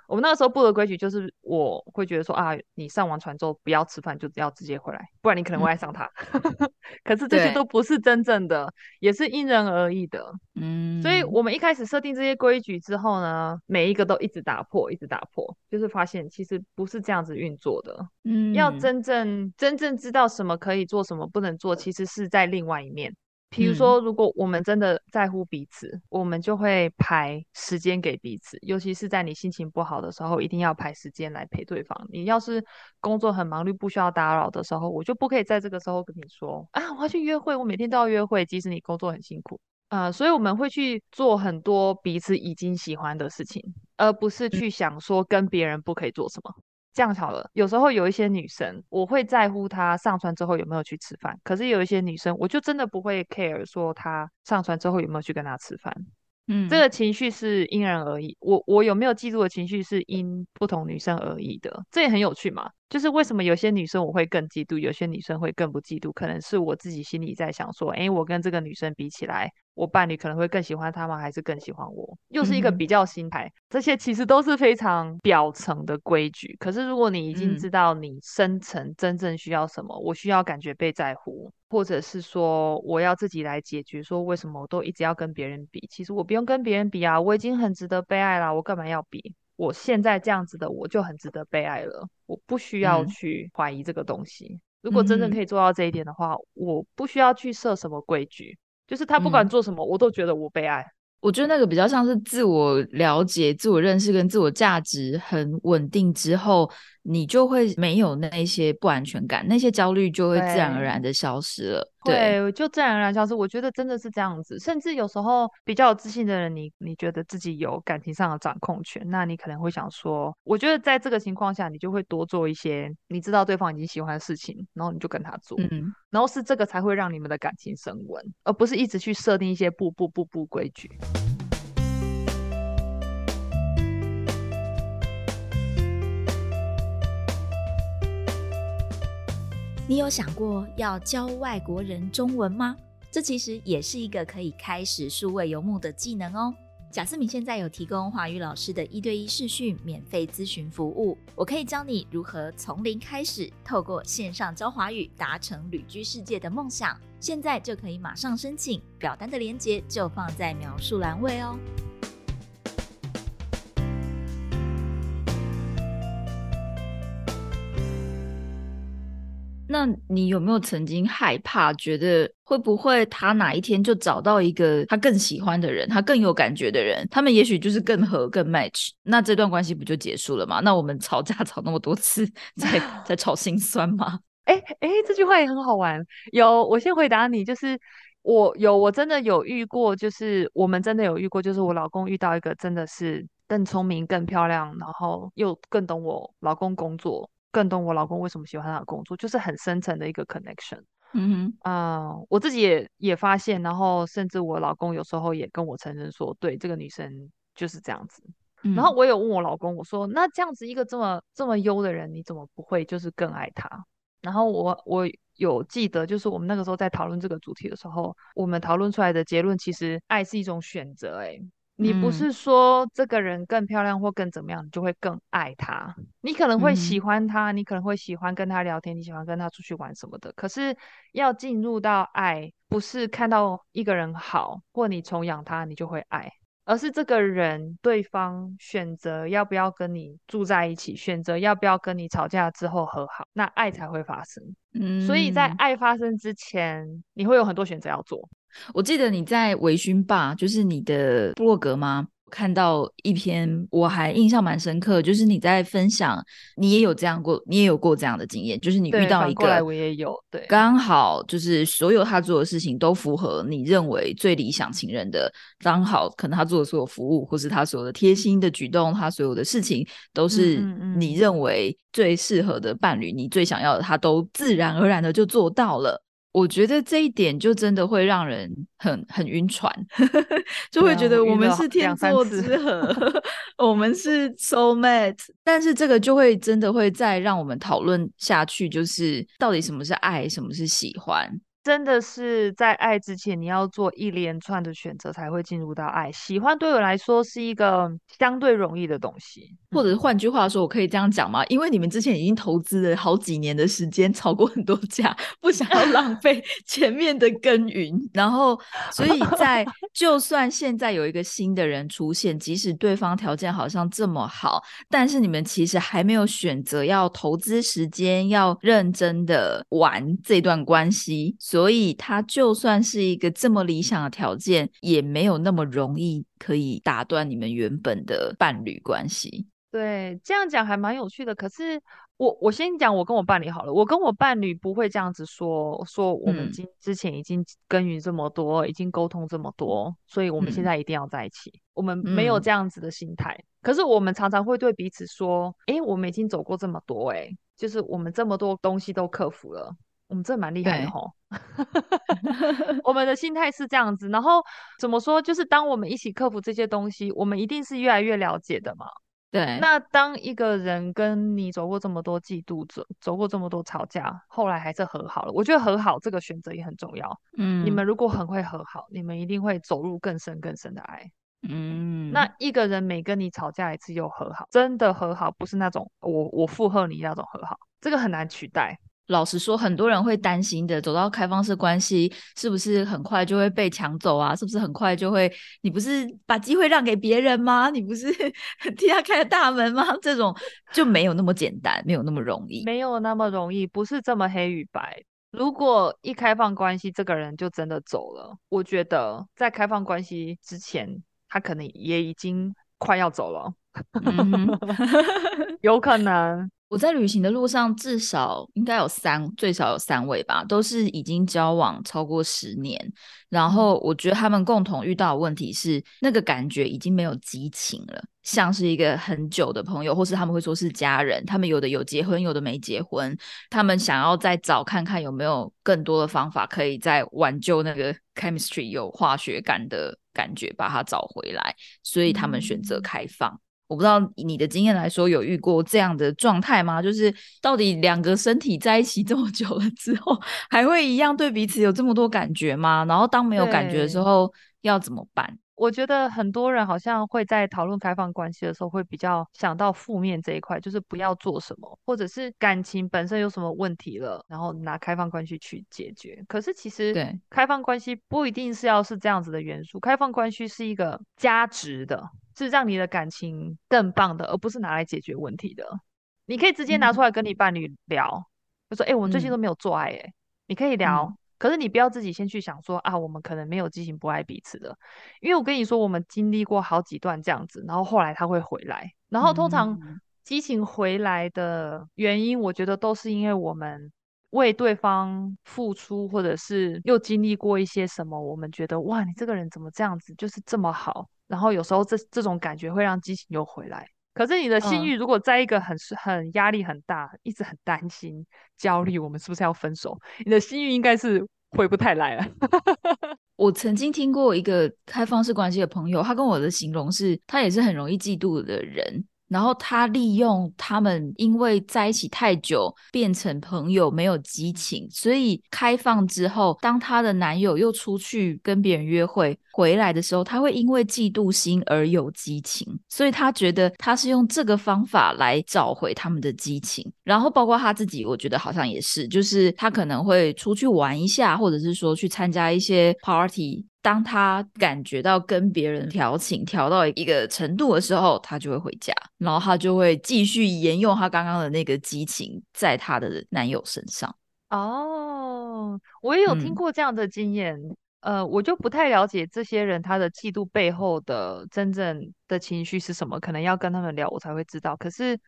我们那个时候不的规矩就是，我会觉得说啊，你上完船之后不要吃饭，就要直接回来，不然你可能会爱上他。可是这些都不是真正的，也是因人而异的。嗯，所以我们一开始设定这些规矩之后呢，每一个都一直打破，一直打破，就是发现其实不是这样子运作的。嗯，要真正真正知道什么可以做，什么不能做，其实是在另外一面。比如说，如果我们真的在乎彼此，我们就会排时间给彼此。尤其是在你心情不好的时候，一定要排时间来陪对方。你要是工作很忙碌，不需要打扰的时候，我就不可以在这个时候跟你说啊，我要去约会，我每天都要约会，即使你工作很辛苦啊。所以我们会去做很多彼此已经喜欢的事情，而不是去想说跟别人不可以做什么。这样好了，有时候有一些女生，我会在乎她上船之后有没有去吃饭，可是有一些女生，我就真的不会 care 说她上船之后有没有去跟她吃饭。嗯，这个情绪是因人而异，我我有没有记住的情绪是因不同女生而异的，这也很有趣嘛。就是为什么有些女生我会更嫉妒，有些女生会更不嫉妒，可能是我自己心里在想说，哎，我跟这个女生比起来。我伴侣可能会更喜欢她吗？还是更喜欢我？又是一个比较心态。这些其实都是非常表层的规矩。可是如果你已经知道你深层真正需要什么，我需要感觉被在乎，或者是说我要自己来解决，说为什么我都一直要跟别人比？其实我不用跟别人比啊，我已经很值得被爱啦，我干嘛要比？我现在这样子的我就很值得被爱了，我不需要去怀疑这个东西。如果真正可以做到这一点的话，我不需要去设什么规矩。就是他不管做什么，我都觉得我被爱。我觉得那个比较像是自我了解、自我认识跟自我价值很稳定之后。你就会没有那些不安全感，那些焦虑就会自然而然的消失了。对，就自然而然消失。我觉得真的是这样子。甚至有时候比较有自信的人，你你觉得自己有感情上的掌控权，那你可能会想说，我觉得在这个情况下，你就会多做一些你知道对方已经喜欢的事情，然后你就跟他做，嗯，然后是这个才会让你们的感情升温，而不是一直去设定一些不不不不规矩。你有想过要教外国人中文吗？这其实也是一个可以开始数位游牧的技能哦。贾思敏现在有提供华语老师的一对一视讯免费咨询服务，我可以教你如何从零开始，透过线上教华语达成旅居世界的梦想。现在就可以马上申请，表单的链接就放在描述栏位哦。那你有没有曾经害怕，觉得会不会他哪一天就找到一个他更喜欢的人，他更有感觉的人，他们也许就是更合、更 match，那这段关系不就结束了吗？那我们吵架 吵那么多次，在 在吵心酸吗？哎哎，这句话也很好玩。有，我先回答你，就是我有，我真的有遇过，就是我们真的有遇过，就是我老公遇到一个真的是更聪明、更漂亮，然后又更懂我老公工作。更懂我老公为什么喜欢他的工作，就是很深层的一个 connection。嗯哼，啊，我自己也也发现，然后甚至我老公有时候也跟我承认说，对这个女生就是这样子。然后我有问我老公，我说那这样子一个这么这么优的人，你怎么不会就是更爱他？然后我我有记得，就是我们那个时候在讨论这个主题的时候，我们讨论出来的结论，其实爱是一种选择。哎。你不是说这个人更漂亮或更怎么样，你就会更爱他。你可能会喜欢他，你可能会喜欢跟他聊天，你喜欢跟他出去玩什么的。可是要进入到爱，不是看到一个人好或你崇仰他，你就会爱，而是这个人对方选择要不要跟你住在一起，选择要不要跟你吵架之后和好，那爱才会发生。嗯，所以在爱发生之前，你会有很多选择要做。我记得你在微醺吧，就是你的布洛格吗？看到一篇，我还印象蛮深刻，就是你在分享，你也有这样过，你也有过这样的经验，就是你遇到一个，我也有，对，刚好就是所有他做的事情都符合你认为最理想情人的，刚好可能他做的所有服务，或是他所有的贴心的举动，他所有的事情都是你认为最适合的伴侣，你最想要的，他都自然而然的就做到了。我觉得这一点就真的会让人很很晕船，就会觉得我们是天作之合 我们是 soul mate。但是这个就会真的会再让我们讨论下去，就是到底什么是爱，什么是喜欢。真的是在爱之前，你要做一连串的选择，才会进入到爱。喜欢对我来说是一个相对容易的东西，或者换句话说，我可以这样讲吗？因为你们之前已经投资了好几年的时间，吵过很多架，不想要浪费 前面的耕耘，然后所以在 就算现在有一个新的人出现，即使对方条件好像这么好，但是你们其实还没有选择要投资时间，要认真的玩这段关系。所以，他就算是一个这么理想的条件，也没有那么容易可以打断你们原本的伴侣关系。对，这样讲还蛮有趣的。可是，我我先讲我跟我伴侣好了。我跟我伴侣不会这样子说，说我们今之前已经耕耘这么多，已经沟通这么多，所以我们现在一定要在一起。我们没有这样子的心态。可是，我们常常会对彼此说：“哎，我们已经走过这么多，哎，就是我们这么多东西都克服了。”我们这蛮厉害的吼，我们的心态是这样子，然后怎么说？就是当我们一起克服这些东西，我们一定是越来越了解的嘛。对。那当一个人跟你走过这么多嫉妒，走走过这么多吵架，后来还是和好了。我觉得和好这个选择也很重要。嗯。你们如果很会和好，你们一定会走入更深更深的爱。嗯。那一个人每跟你吵架一次又和好，真的和好不是那种我我附和你那种和好，这个很难取代。老实说，很多人会担心的，走到开放式关系，是不是很快就会被抢走啊？是不是很快就会？你不是把机会让给别人吗？你不是 替他开了大门吗？这种就没有那么简单，没有那么容易，没有那么容易，不是这么黑与白。如果一开放关系，这个人就真的走了，我觉得在开放关系之前，他可能也已经快要走了，有可能。我在旅行的路上，至少应该有三，最少有三位吧，都是已经交往超过十年。然后我觉得他们共同遇到的问题是，那个感觉已经没有激情了，像是一个很久的朋友，或是他们会说是家人。他们有的有结婚，有的没结婚。他们想要再找看看有没有更多的方法，可以再挽救那个 chemistry 有化学感的感觉，把它找回来。所以他们选择开放。我不知道你的经验来说，有遇过这样的状态吗？就是到底两个身体在一起这么久了之后，还会一样对彼此有这么多感觉吗？然后当没有感觉的时候，要怎么办？我觉得很多人好像会在讨论开放关系的时候，会比较想到负面这一块，就是不要做什么，或者是感情本身有什么问题了，然后拿开放关系去解决。可是其实，对开放关系不一定是要是这样子的元素，开放关系是一个加值的。是让你的感情更棒的，而不是拿来解决问题的。你可以直接拿出来跟你伴侣聊，就说：“哎，我们最近都没有做爱。”哎，你可以聊，可是你不要自己先去想说：“啊，我们可能没有激情，不爱彼此的。”因为我跟你说，我们经历过好几段这样子，然后后来他会回来。然后通常激情回来的原因，我觉得都是因为我们为对方付出，或者是又经历过一些什么，我们觉得哇，你这个人怎么这样子，就是这么好。然后有时候这这种感觉会让激情又回来，可是你的性欲如果在一个很很压力很大，一直很担心、焦虑，我们是不是要分手？你的性欲应该是回不太来了。我曾经听过一个开放式关系的朋友，他跟我的形容是，他也是很容易嫉妒的人。然后他利用他们因为在一起太久变成朋友，没有激情，所以开放之后，当他的男友又出去跟别人约会回来的时候，他会因为嫉妒心而有激情，所以他觉得他是用这个方法来找回他们的激情。然后包括他自己，我觉得好像也是，就是他可能会出去玩一下，或者是说去参加一些 party。当他感觉到跟别人调情调到一个程度的时候，他就会回家，然后他就会继续沿用他刚刚的那个激情在他的男友身上。哦，我也有听过这样的经验，呃，我就不太了解这些人他的嫉妒背后的真正的情绪是什么，可能要跟他们聊，我才会知道。可是。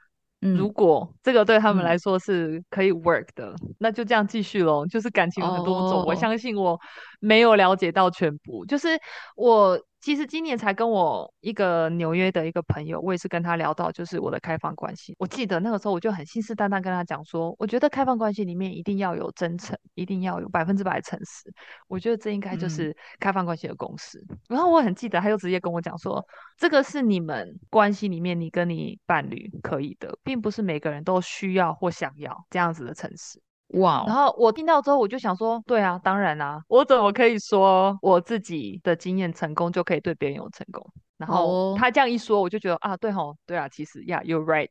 如果这个对他们来说是可以 work 的，那就这样继续喽。就是感情有很多种，我相信我没有了解到全部。就是我其实今年才跟我一个纽约的一个朋友，我也是跟他聊到，就是我的开放关系。我记得那个时候我就很信誓旦旦跟他讲说，我觉得开放关系里面一定要有真诚，一定要有百分之百诚实。我觉得这应该就是开放关系的公式。然后我很记得，他就直接跟我讲说。这个是你们关系里面，你跟你伴侣可以的，并不是每个人都需要或想要这样子的诚实。哇！然后我听到之后，我就想说，对啊，当然啊，我怎么可以说我自己的经验成功就可以对别人有成功？然后他这样一说，我就觉得啊，对吼，对啊，其实呀，you're right。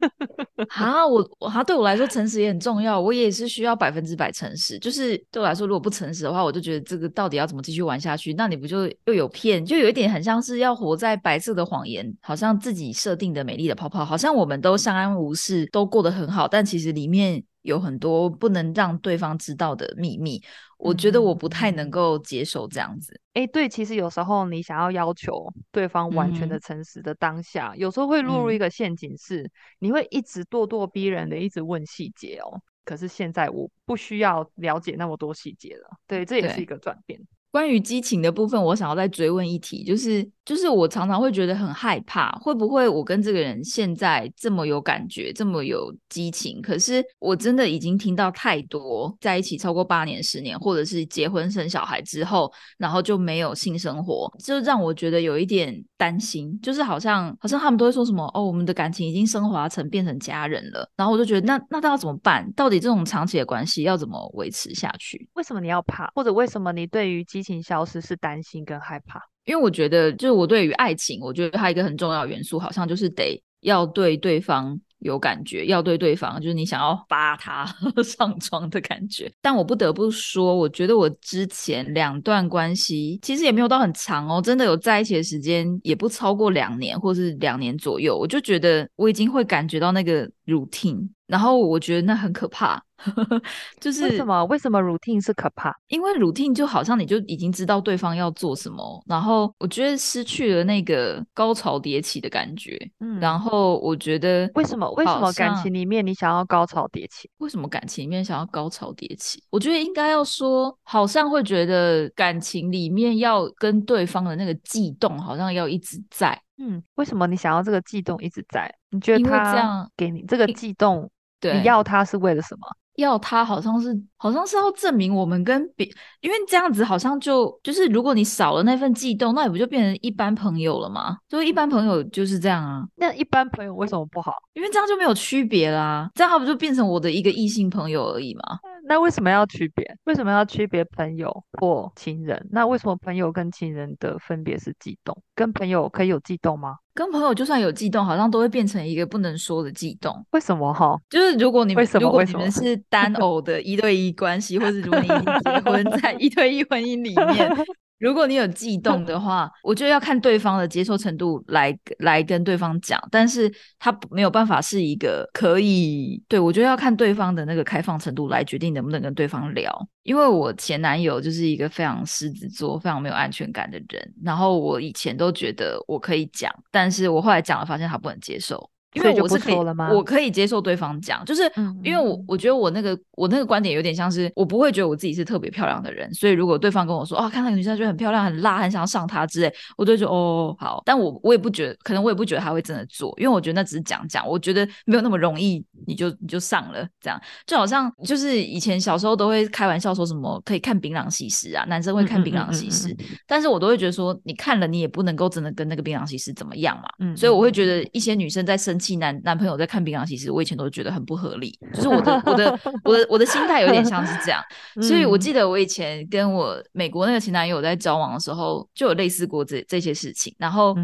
啊，我他对我来说，诚实也很重要，我也是需要百分之百诚实。就是对我来说，如果不诚实的话，我就觉得这个到底要怎么继续玩下去？那你不就又有骗？就有一点很像是要活在白色的谎言，好像自己设定的美丽的泡泡，好像我们都相安无事，都过得很好，但其实里面。有很多不能让对方知道的秘密，我觉得我不太能够接受这样子。哎，对，其实有时候你想要要求对方完全的诚实的当下，有时候会落入一个陷阱，是你会一直咄咄逼人的一直问细节哦。可是现在我不需要了解那么多细节了，对，这也是一个转变。关于激情的部分，我想要再追问一题，就是就是我常常会觉得很害怕，会不会我跟这个人现在这么有感觉，这么有激情，可是我真的已经听到太多在一起超过八年、十年，或者是结婚生小孩之后，然后就没有性生活，就让我觉得有一点担心，就是好像好像他们都会说什么哦，我们的感情已经升华成变成家人了，然后我就觉得那那要怎么办？到底这种长期的关系要怎么维持下去？为什么你要怕？或者为什么你对于激激情消失是担心跟害怕，因为我觉得，就是我对于爱情，我觉得它一个很重要元素，好像就是得要对对方有感觉，要对对方，就是你想要扒他 上床的感觉。但我不得不说，我觉得我之前两段关系其实也没有到很长哦，真的有在一起的时间也不超过两年，或是两年左右，我就觉得我已经会感觉到那个 routine。然后我觉得那很可怕，就是为什么？为什么 routine 是可怕？因为 routine 就好像你就已经知道对方要做什么，然后我觉得失去了那个高潮迭起的感觉。嗯，然后我觉得为什么？为什么感情里面你想要高潮迭起？为什么感情里面想要高潮迭起？我觉得应该要说，好像会觉得感情里面要跟对方的那个悸动，好像要一直在。嗯，为什么你想要这个悸动一直在？你觉得他这样给你这个悸动？对你要他是为了什么？要他好像是好像是要证明我们跟别，因为这样子好像就就是如果你少了那份悸动，那你不就变成一般朋友了吗？就一般朋友就是这样啊。那一般朋友为什么不好？因为这样就没有区别啦，这样他不就变成我的一个异性朋友而已吗？那为什么要区别？为什么要区别朋友或情人？那为什么朋友跟情人的分别是悸动？跟朋友可以有悸动吗？跟朋友就算有悸动，好像都会变成一个不能说的悸动。为什么哈？就是如果你们如果你们是单偶的一对一关系，或者如果你已经结婚在一对一婚姻里面。如果你有悸动的话，我觉得要看对方的接受程度来来跟对方讲，但是他没有办法是一个可以对我觉得要看对方的那个开放程度来决定能不能跟对方聊。因为我前男友就是一个非常狮子座、非常没有安全感的人，然后我以前都觉得我可以讲，但是我后来讲了，发现他不能接受。因为我是可以，我可以接受对方讲，就是因为我我觉得我那个我那个观点有点像是我不会觉得我自己是特别漂亮的人，所以如果对方跟我说啊，看那个女生觉得很漂亮、很辣，很想要上她之类，我就会说哦好，但我我也不觉得，可能我也不觉得他会真的做，因为我觉得那只是讲讲，我觉得没有那么容易，你就你就上了这样，就好像就是以前小时候都会开玩笑说什么可以看槟榔西施啊，男生会看槟榔西施，但是我都会觉得说你看了你也不能够真的跟那个槟榔西施怎么样嘛，所以我会觉得一些女生在生气男男朋友。在看槟榔，其实我以前都觉得很不合理，就是我的我的我的我的心态有点像是这样，所以我记得我以前跟我美国那个前男友在交往的时候，就有类似过这这些事情，然后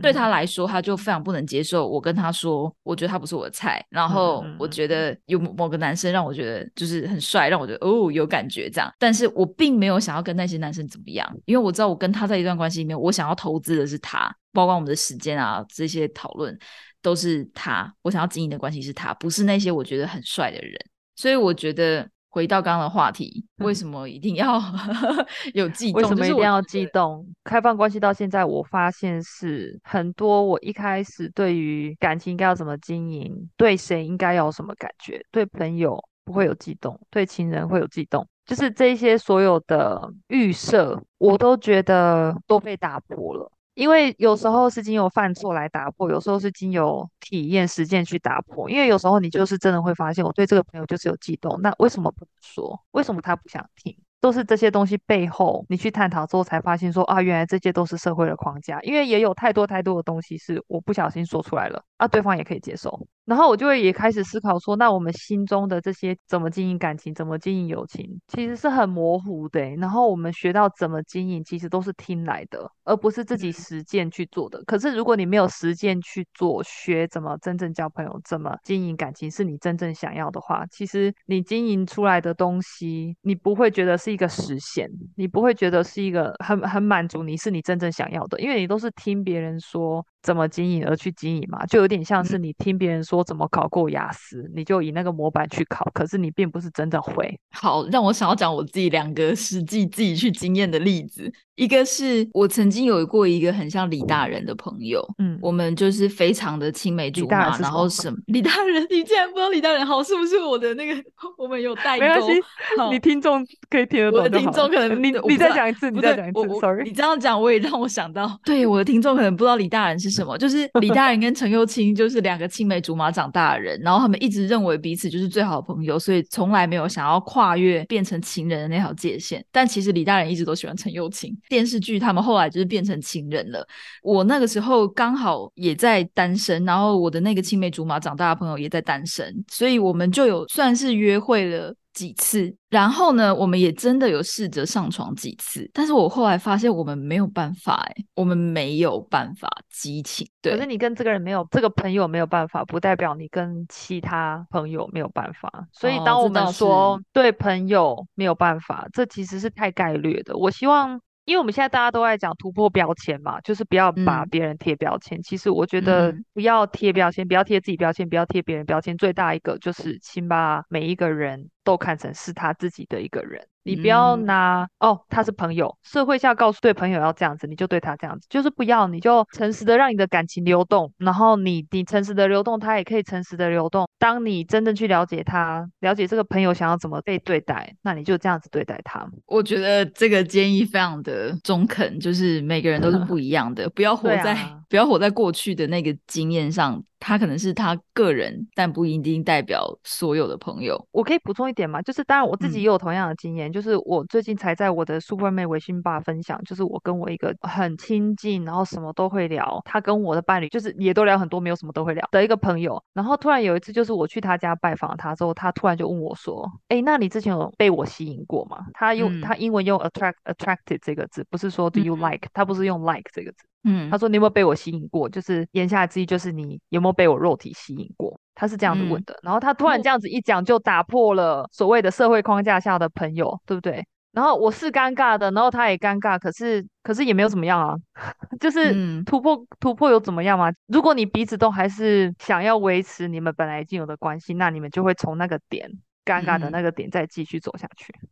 对他来说，他就非常不能接受我跟他说，我觉得他不是我的菜，然后我觉得有某个男生让我觉得就是很帅，让我觉得哦有感觉这样，但是我并没有想要跟那些男生怎么样，因为我知道我跟他在一段关系里面，我想要投资的是他，包括我们的时间啊这些讨论。都是他，我想要经营的关系是他，不是那些我觉得很帅的人。所以我觉得回到刚刚的话题，为什么一定要 有悸动？为什么一定要悸激动？开放关系到现在，我发现是很多我一开始对于感情应该要怎么经营，对谁应该要有什么感觉，对朋友不会有悸动，对情人会有悸动，就是这些所有的预设，我都觉得都被打破了。因为有时候是经由犯错来打破，有时候是经由体验实践去打破。因为有时候你就是真的会发现，我对这个朋友就是有悸动，那为什么不说？为什么他不想听？都是这些东西背后，你去探讨之后才发现说啊，原来这些都是社会的框架。因为也有太多太多的东西是我不小心说出来了啊，对方也可以接受。然后我就会也开始思考说，那我们心中的这些怎么经营感情，怎么经营友情，其实是很模糊的。然后我们学到怎么经营，其实都是听来的，而不是自己实践去做的。可是如果你没有实践去做，学怎么真正交朋友，怎么经营感情，是你真正想要的话，其实你经营出来的东西，你不会觉得是一个实现，你不会觉得是一个很很满足你，是你真正想要的，因为你都是听别人说。怎么经营而去经营嘛，就有点像是你听别人说怎么考过雅思，你就以那个模板去考，可是你并不是真的会。好，让我想要讲我自己两个实际自己去经验的例子。一个是我曾经有过一个很像李大人的朋友，嗯，我们就是非常的青梅竹马，然后什么李大人，你竟然不知道李大人好，是不是我的那个 我们有代沟？没关系，你听众可以听得懂。我的听众可能你你再讲一次，你再讲一次，sorry，你这样讲我也让我想到，对我的听众可能不知道李大人是什么，就是李大人跟陈幼卿就是两个青梅竹马长大的人，然后他们一直认为彼此就是最好的朋友，所以从来没有想要跨越变成情人的那条界限。但其实李大人一直都喜欢陈幼卿，电视剧他们。后来就是变成情人了。我那个时候刚好也在单身，然后我的那个青梅竹马长大的朋友也在单身，所以我们就有算是约会了几次。然后呢，我们也真的有试着上床几次。但是我后来发现我们没有办法，哎，我们没有办法激情。对，可是你跟这个人没有这个朋友没有办法，不代表你跟其他朋友没有办法。所以当我们说对朋友没有办法，这其实是太概率的。我希望。因为我们现在大家都在讲突破标签嘛，就是不要把别人贴标签。其实我觉得不要贴标签，不要贴自己标签，不要贴别人标签。最大一个就是请把每一个人都看成是他自己的一个人。你不要拿哦，他是朋友，社会下告诉对朋友要这样子，你就对他这样子，就是不要，你就诚实的让你的感情流动，然后你你诚实的流动，他也可以诚实的流动。当你真正去了解他，了解这个朋友想要怎么被对待，那你就这样子对待他。我觉得这个建议非常的中肯，就是每个人都是不一样的，不要活在不要活在过去的那个经验上。他可能是他个人，但不一定代表所有的朋友。我可以补充一点吗？就是当然我自己也有同样的经验，就是我最近才在我的 Super 妹微信吧分享，就是我跟我一个很亲近，然后什么都会聊，他跟我的伴侣就是也都聊很多，没有什么都会聊的一个朋友。然后突然有一次，就是我去他家拜访他之后，他突然就问我说：“哎，那你之前有被我吸引过吗？”他用他英文用 attract attracted 这个字，不是说 do you like，他不是用 like 这个字。嗯，他说你有没有被我吸引过？就是言下之意就是你有没有被我肉体吸引过？他是这样子问的。然后他突然这样子一讲，就打破了所谓的社会框架下的朋友，对不对？然后我是尴尬的，然后他也尴尬，可是可是也没有怎么样啊，就是突破突破有怎么样吗？如果你彼此都还是想要维持你们本来已经有的关系，那你们就会从那个点尴尬的那个点再继续走下去。嗯，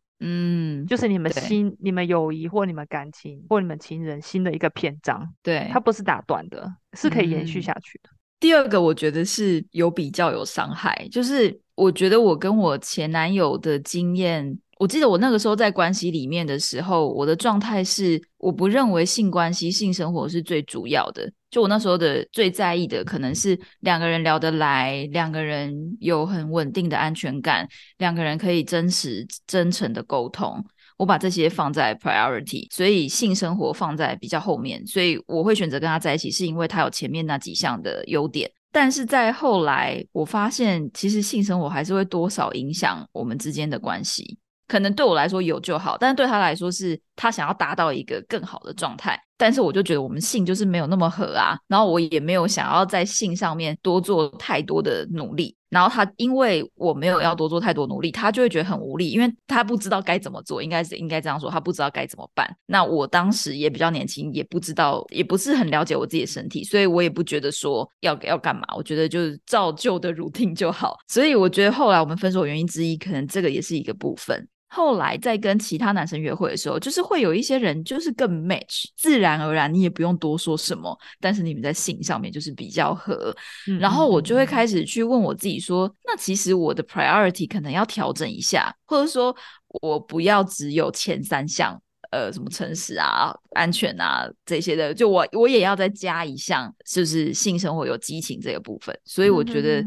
就是你们新、你们友谊或你们感情或你们情人新的一个篇章，对，它不是打断的，是可以延续下去的。第二个，我觉得是有比较有伤害，就是我觉得我跟我前男友的经验。我记得我那个时候在关系里面的时候，我的状态是我不认为性关系、性生活是最主要的。就我那时候的最在意的，可能是两个人聊得来，两个人有很稳定的安全感，两个人可以真实、真诚的沟通。我把这些放在 priority，所以性生活放在比较后面。所以我会选择跟他在一起，是因为他有前面那几项的优点。但是在后来，我发现其实性生活还是会多少影响我们之间的关系。可能对我来说有就好，但是对他来说是他想要达到一个更好的状态。但是我就觉得我们性就是没有那么合啊，然后我也没有想要在性上面多做太多的努力。然后他因为我没有要多做太多努力，他就会觉得很无力，因为他不知道该怎么做，应该是应该这样说，他不知道该怎么办。那我当时也比较年轻，也不知道，也不是很了解我自己的身体，所以我也不觉得说要要干嘛，我觉得就是照旧的如听就好。所以我觉得后来我们分手原因之一，可能这个也是一个部分。后来在跟其他男生约会的时候，就是会有一些人就是更 match，自然而然你也不用多说什么，但是你们在性上面就是比较合，然后我就会开始去问我自己说，那其实我的 priority 可能要调整一下，或者说我不要只有前三项。呃，什么诚实啊、安全啊这些的，就我我也要再加一项，就是性生活有激情这个部分。所以我觉得，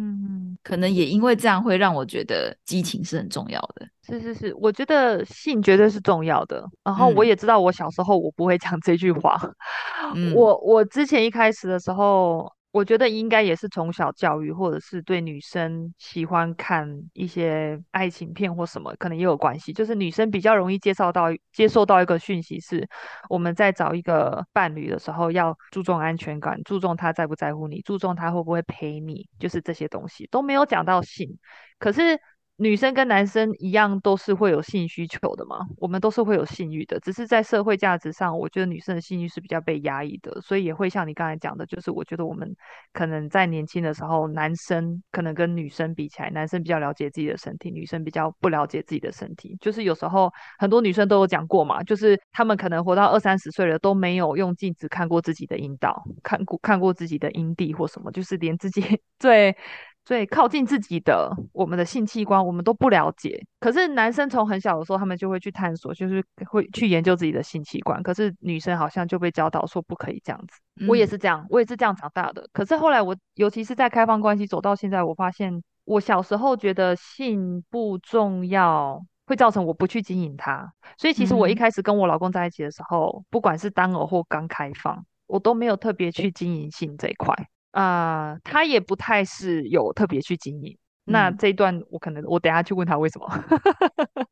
可能也因为这样，会让我觉得激情是很重要的。是是是，我觉得性绝对是重要的。然后我也知道，我小时候我不会讲这句话。我我之前一开始的时候。我觉得应该也是从小教育，或者是对女生喜欢看一些爱情片或什么，可能也有关系。就是女生比较容易接受到接受到一个讯息，是我们在找一个伴侣的时候，要注重安全感，注重他在不在乎你，注重他会不会陪你，就是这些东西都没有讲到性，可是。女生跟男生一样，都是会有性需求的嘛？我们都是会有性欲的，只是在社会价值上，我觉得女生的性欲是比较被压抑的，所以也会像你刚才讲的，就是我觉得我们可能在年轻的时候，男生可能跟女生比起来，男生比较了解自己的身体，女生比较不了解自己的身体。就是有时候很多女生都有讲过嘛，就是她们可能活到二三十岁了，都没有用镜子看过自己的阴道，看过看过自己的阴蒂或什么，就是连自己 最。最靠近自己的我们的性器官，我们都不了解。可是男生从很小的时候，他们就会去探索，就是会去研究自己的性器官。可是女生好像就被教导说不可以这样子。我也是这样，我也是这样长大的。可是后来我，尤其是在开放关系走到现在，我发现我小时候觉得性不重要，会造成我不去经营它。所以其实我一开始跟我老公在一起的时候，不管是单偶或刚开放，我都没有特别去经营性这一块。啊，他也不太是有特别去经营。那这一段我可能我等下去问他为什么，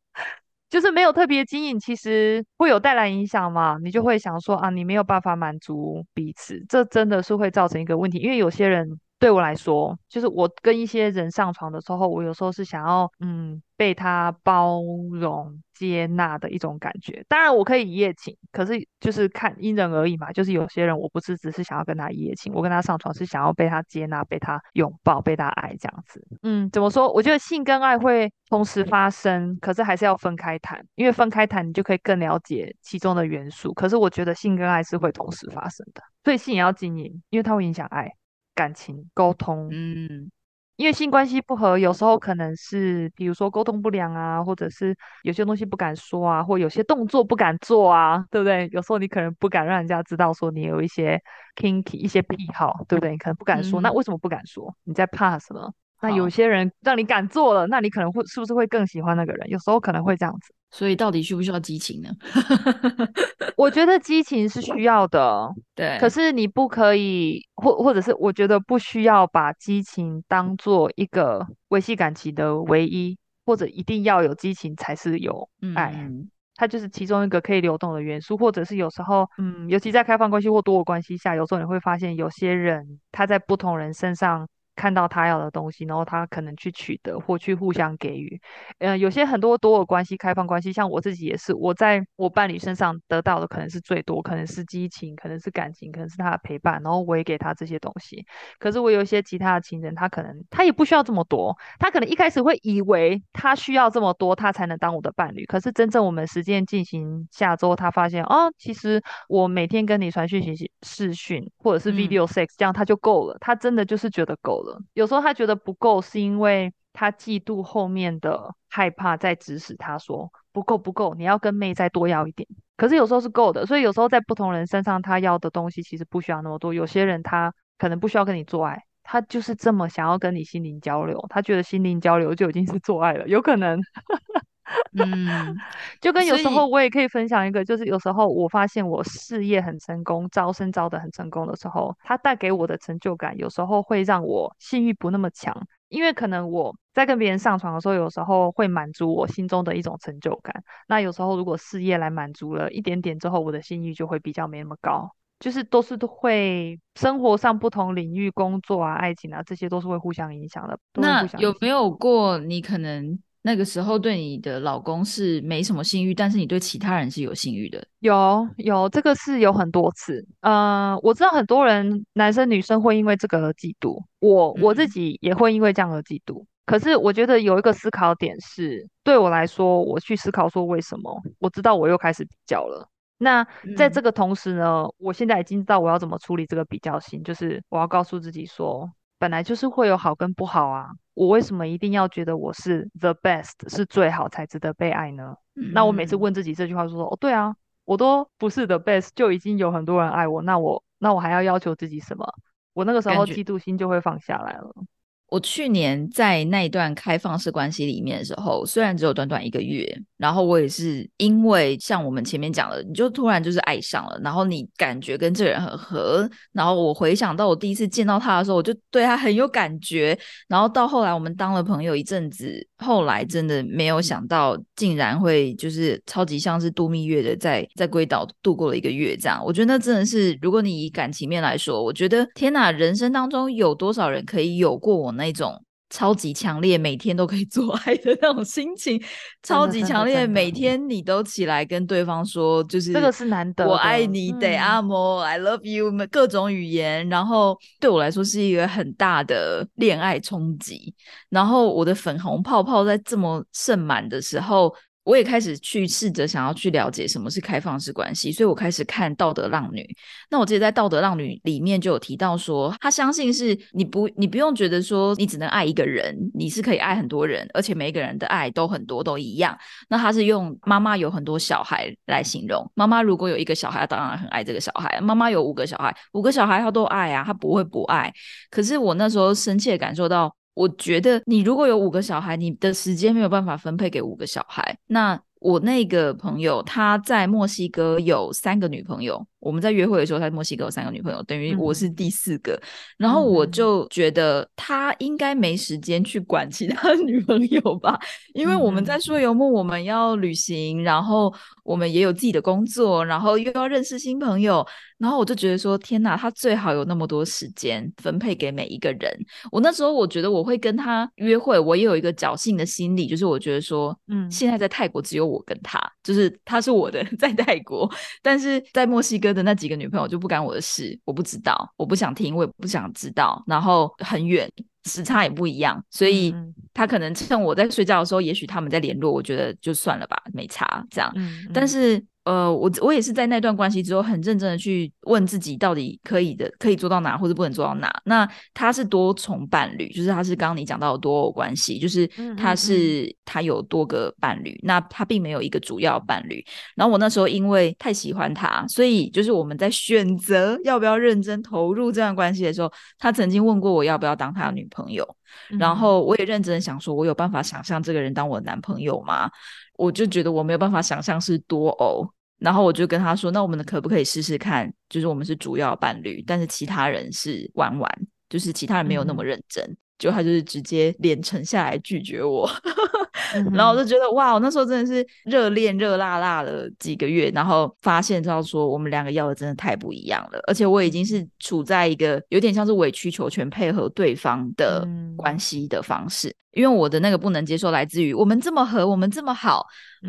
就是没有特别经营，其实会有带来影响嘛？你就会想说啊，你没有办法满足彼此，这真的是会造成一个问题，因为有些人。对我来说，就是我跟一些人上床的时候，我有时候是想要，嗯，被他包容、接纳的一种感觉。当然，我可以一夜情，可是就是看因人而异嘛。就是有些人，我不是只是想要跟他一夜情，我跟他上床是想要被他接纳、被他拥抱、被他爱这样子。嗯，怎么说？我觉得性跟爱会同时发生，可是还是要分开谈，因为分开谈你就可以更了解其中的元素。可是我觉得性跟爱是会同时发生的，所以性也要经营，因为它会影响爱。感情沟通，嗯，因为性关系不和，有时候可能是，比如说沟通不良啊，或者是有些东西不敢说啊，或有些动作不敢做啊，对不对？有时候你可能不敢让人家知道说你有一些 kinky 一些癖好，对不对？你可能不敢说，那为什么不敢说？你在怕什么？那有些人让你敢做了，那你可能会是不是会更喜欢那个人？有时候可能会这样子。所以到底需不需要激情呢？我觉得激情是需要的，对。可是你不可以，或或者是我觉得不需要把激情当做一个维系感情的唯一，或者一定要有激情才是有爱。它就是其中一个可以流动的元素，或者是有时候，嗯，尤其在开放关系或多个关系下，有时候你会发现有些人他在不同人身上。看到他要的东西，然后他可能去取得或去互相给予。呃，有些很多多有关系、开放关系，像我自己也是，我在我伴侣身上得到的可能是最多，可能是激情，可能是感情，可能是他的陪伴，然后我也给他这些东西。可是我有一些其他的情人，他可能他也不需要这么多，他可能一开始会以为他需要这么多，他才能当我的伴侣。可是真正我们实践进行下周，他发现哦，其实我每天跟你传讯息、视讯或者是 video sex，这样他就够了。他真的就是觉得够。有时候他觉得不够，是因为他嫉妒后面的害怕，在指使他说不够不够，你要跟妹再多要一点。可是有时候是够的，所以有时候在不同人身上，他要的东西其实不需要那么多。有些人他可能不需要跟你做爱，他就是这么想要跟你心灵交流，他觉得心灵交流就已经是做爱了，有可能。嗯，就跟有时候我也可以分享一个，就是有时候我发现我事业很成功，招生招的很成功的时候，它带给我的成就感，有时候会让我性欲不那么强，因为可能我在跟别人上床的时候，有时候会满足我心中的一种成就感。那有时候如果事业来满足了一点点之后，我的性欲就会比较没那么高。就是都是都会生活上不同领域、工作啊、爱情啊，这些都是会互相影响的。那有没有过你可能那个时候对你的老公是没什么性欲，但是你对其他人是有性欲的？有有，这个是有很多次。呃，我知道很多人男生女生会因为这个而嫉妒，我我自己也会因为这样而嫉妒。可是我觉得有一个思考点是，对我来说，我去思考说为什么，我知道我又开始比较了。那在这个同时呢，我现在已经知道我要怎么处理这个比较心，就是我要告诉自己说，本来就是会有好跟不好啊，我为什么一定要觉得我是 the best 是最好才值得被爱呢？那我每次问自己这句话，就说哦，对啊，我都不是 the best，就已经有很多人爱我，那我那我还要要求自己什么？我那个时候嫉妒心就会放下来了。我去年在那一段开放式关系里面的时候，虽然只有短短一个月，然后我也是因为像我们前面讲的，你就突然就是爱上了，然后你感觉跟这个人很合，然后我回想到我第一次见到他的时候，我就对他很有感觉，然后到后来我们当了朋友一阵子，后来真的没有想到竟然会就是超级像是度蜜月的，在在龟岛度过了一个月这样，我觉得那真的是，如果你以感情面来说，我觉得天哪，人生当中有多少人可以有过我那种超级强烈，每天都可以做爱的那种心情，超级强烈，每天你都起来跟对方说，就是这个是难得，我爱你，得阿摩，I love you，各种语言，然后对我来说是一个很大的恋爱冲击，然后我的粉红泡泡在这么盛满的时候。我也开始去试着想要去了解什么是开放式关系，所以我开始看《道德浪女》。那我记得在《道德浪女》里面就有提到说，他相信是你不你不用觉得说你只能爱一个人，你是可以爱很多人，而且每一个人的爱都很多都一样。那他是用妈妈有很多小孩来形容，妈妈如果有一个小孩，当然很爱这个小孩；妈妈有五个小孩，五个小孩他都爱啊，他不会不爱。可是我那时候深切感受到。我觉得你如果有五个小孩，你的时间没有办法分配给五个小孩。那我那个朋友他在墨西哥有三个女朋友。我们在约会的时候，他在墨西哥有三个女朋友，等于我是第四个。然后我就觉得他应该没时间去管其他 女朋友吧，因为我们在说游牧，我们要旅行，然后我们也有自己的工作，然后又要认识新朋友。然后我就觉得说，天哪，他最好有那么多时间分配给每一个人。我那时候我觉得我会跟他约会，我也有一个侥幸的心理，就是我觉得说，嗯，现在在泰国只有我跟他，就是他是我的 在泰国，但是在墨西哥。的那几个女朋友就不干我的事，我不知道，我不想听，我也不想知道。然后很远，时差也不一样，所以他可能趁我在睡觉的时候，也许他们在联络，我觉得就算了吧，没差这样。但是。呃，我我也是在那段关系之后，很认真的去问自己，到底可以的，可以做到哪，或者不能做到哪。那他是多重伴侣，就是他是刚刚你讲到的多偶关系，就是他是他有多个伴侣，那他并没有一个主要伴侣。然后我那时候因为太喜欢他，所以就是我们在选择要不要认真投入这段关系的时候，他曾经问过我要不要当他的女朋友，然后我也认真的想说，我有办法想象这个人当我的男朋友吗？我就觉得我没有办法想象是多偶，然后我就跟他说：“那我们可不可以试试看？就是我们是主要伴侣，但是其他人是玩玩，就是其他人没有那么认真。”就他就是直接连沉下来拒绝我，然后我就觉得哇，我那时候真的是热恋热辣辣了几个月，然后发现到说我们两个要的真的太不一样了，而且我已经是处在一个有点像是委曲求全配合对方的关系的方式。因为我的那个不能接受来自于我们这么合，我们这么好，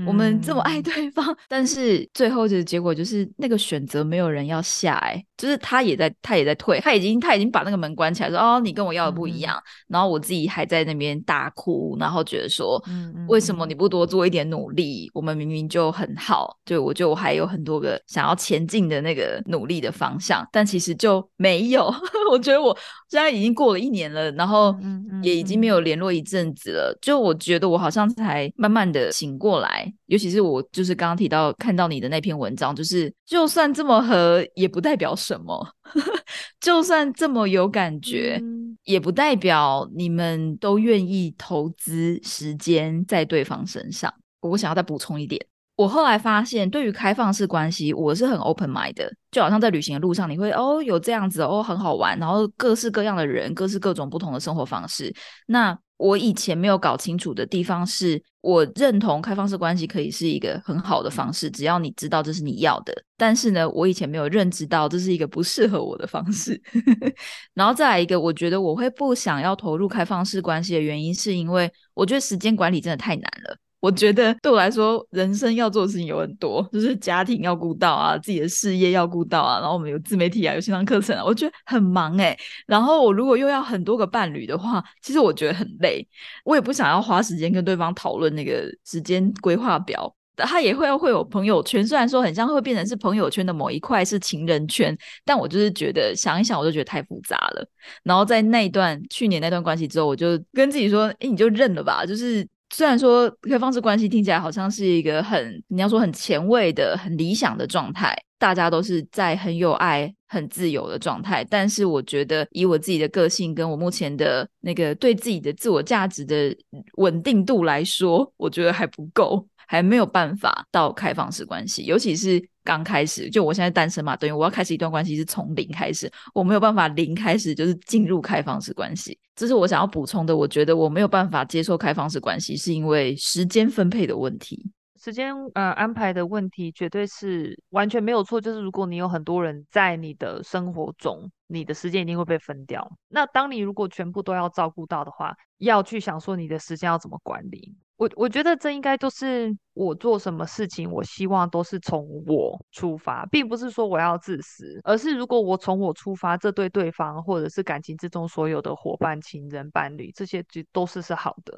我们这么爱对方，但是最后的结果就是那个选择没有人要下，哎，就是他也在，他也在退，他已经他已经把那个门关起来，说哦，你跟我要的不一样，然后我自己还在那边大哭，然后觉得说，为什么你不多做一点努力？我们明明就很好，对我就我还有很多个想要前进的那个努力的方向，但其实就没有。我觉得我现在已经过了一年了，然后也已经没有联络一。阵子了，就我觉得我好像才慢慢的醒过来，尤其是我就是刚刚提到看到你的那篇文章，就是就算这么合，也不代表什么；就算这么有感觉，也不代表你们都愿意投资时间在对方身上。我想要再补充一点，我后来发现，对于开放式关系，我是很 open mind 的，就好像在旅行的路上，你会哦有这样子哦很好玩，然后各式各样的人，各式各种不同的生活方式，那。我以前没有搞清楚的地方是，我认同开放式关系可以是一个很好的方式，只要你知道这是你要的。但是呢，我以前没有认知到这是一个不适合我的方式。然后再来一个，我觉得我会不想要投入开放式关系的原因，是因为我觉得时间管理真的太难了。我觉得对我来说，人生要做的事情有很多，就是家庭要顾到啊，自己的事业要顾到啊，然后我们有自媒体啊，有线上课程啊，我觉得很忙哎。然后我如果又要很多个伴侣的话，其实我觉得很累。我也不想要花时间跟对方讨论那个时间规划表。他也会会有朋友圈，虽然说很像会变成是朋友圈的某一块是情人圈，但我就是觉得想一想，我就觉得太复杂了。然后在那一段去年那段关系之后，我就跟自己说：“哎，你就认了吧。”就是。虽然说开放式关系听起来好像是一个很你要说很前卫的、很理想的状态，大家都是在很有爱、很自由的状态，但是我觉得以我自己的个性跟我目前的那个对自己的自我价值的稳定度来说，我觉得还不够。还没有办法到开放式关系，尤其是刚开始，就我现在单身嘛，等于我要开始一段关系是从零开始，我没有办法零开始就是进入开放式关系，这是我想要补充的。我觉得我没有办法接受开放式关系，是因为时间分配的问题。时间呃安排的问题绝对是完全没有错，就是如果你有很多人在你的生活中，你的时间一定会被分掉。那当你如果全部都要照顾到的话，要去想说你的时间要怎么管理。我我觉得这应该都是我做什么事情，我希望都是从我出发，并不是说我要自私，而是如果我从我出发，这对对方或者是感情之中所有的伙伴、情人、伴侣，这些就都是是好的。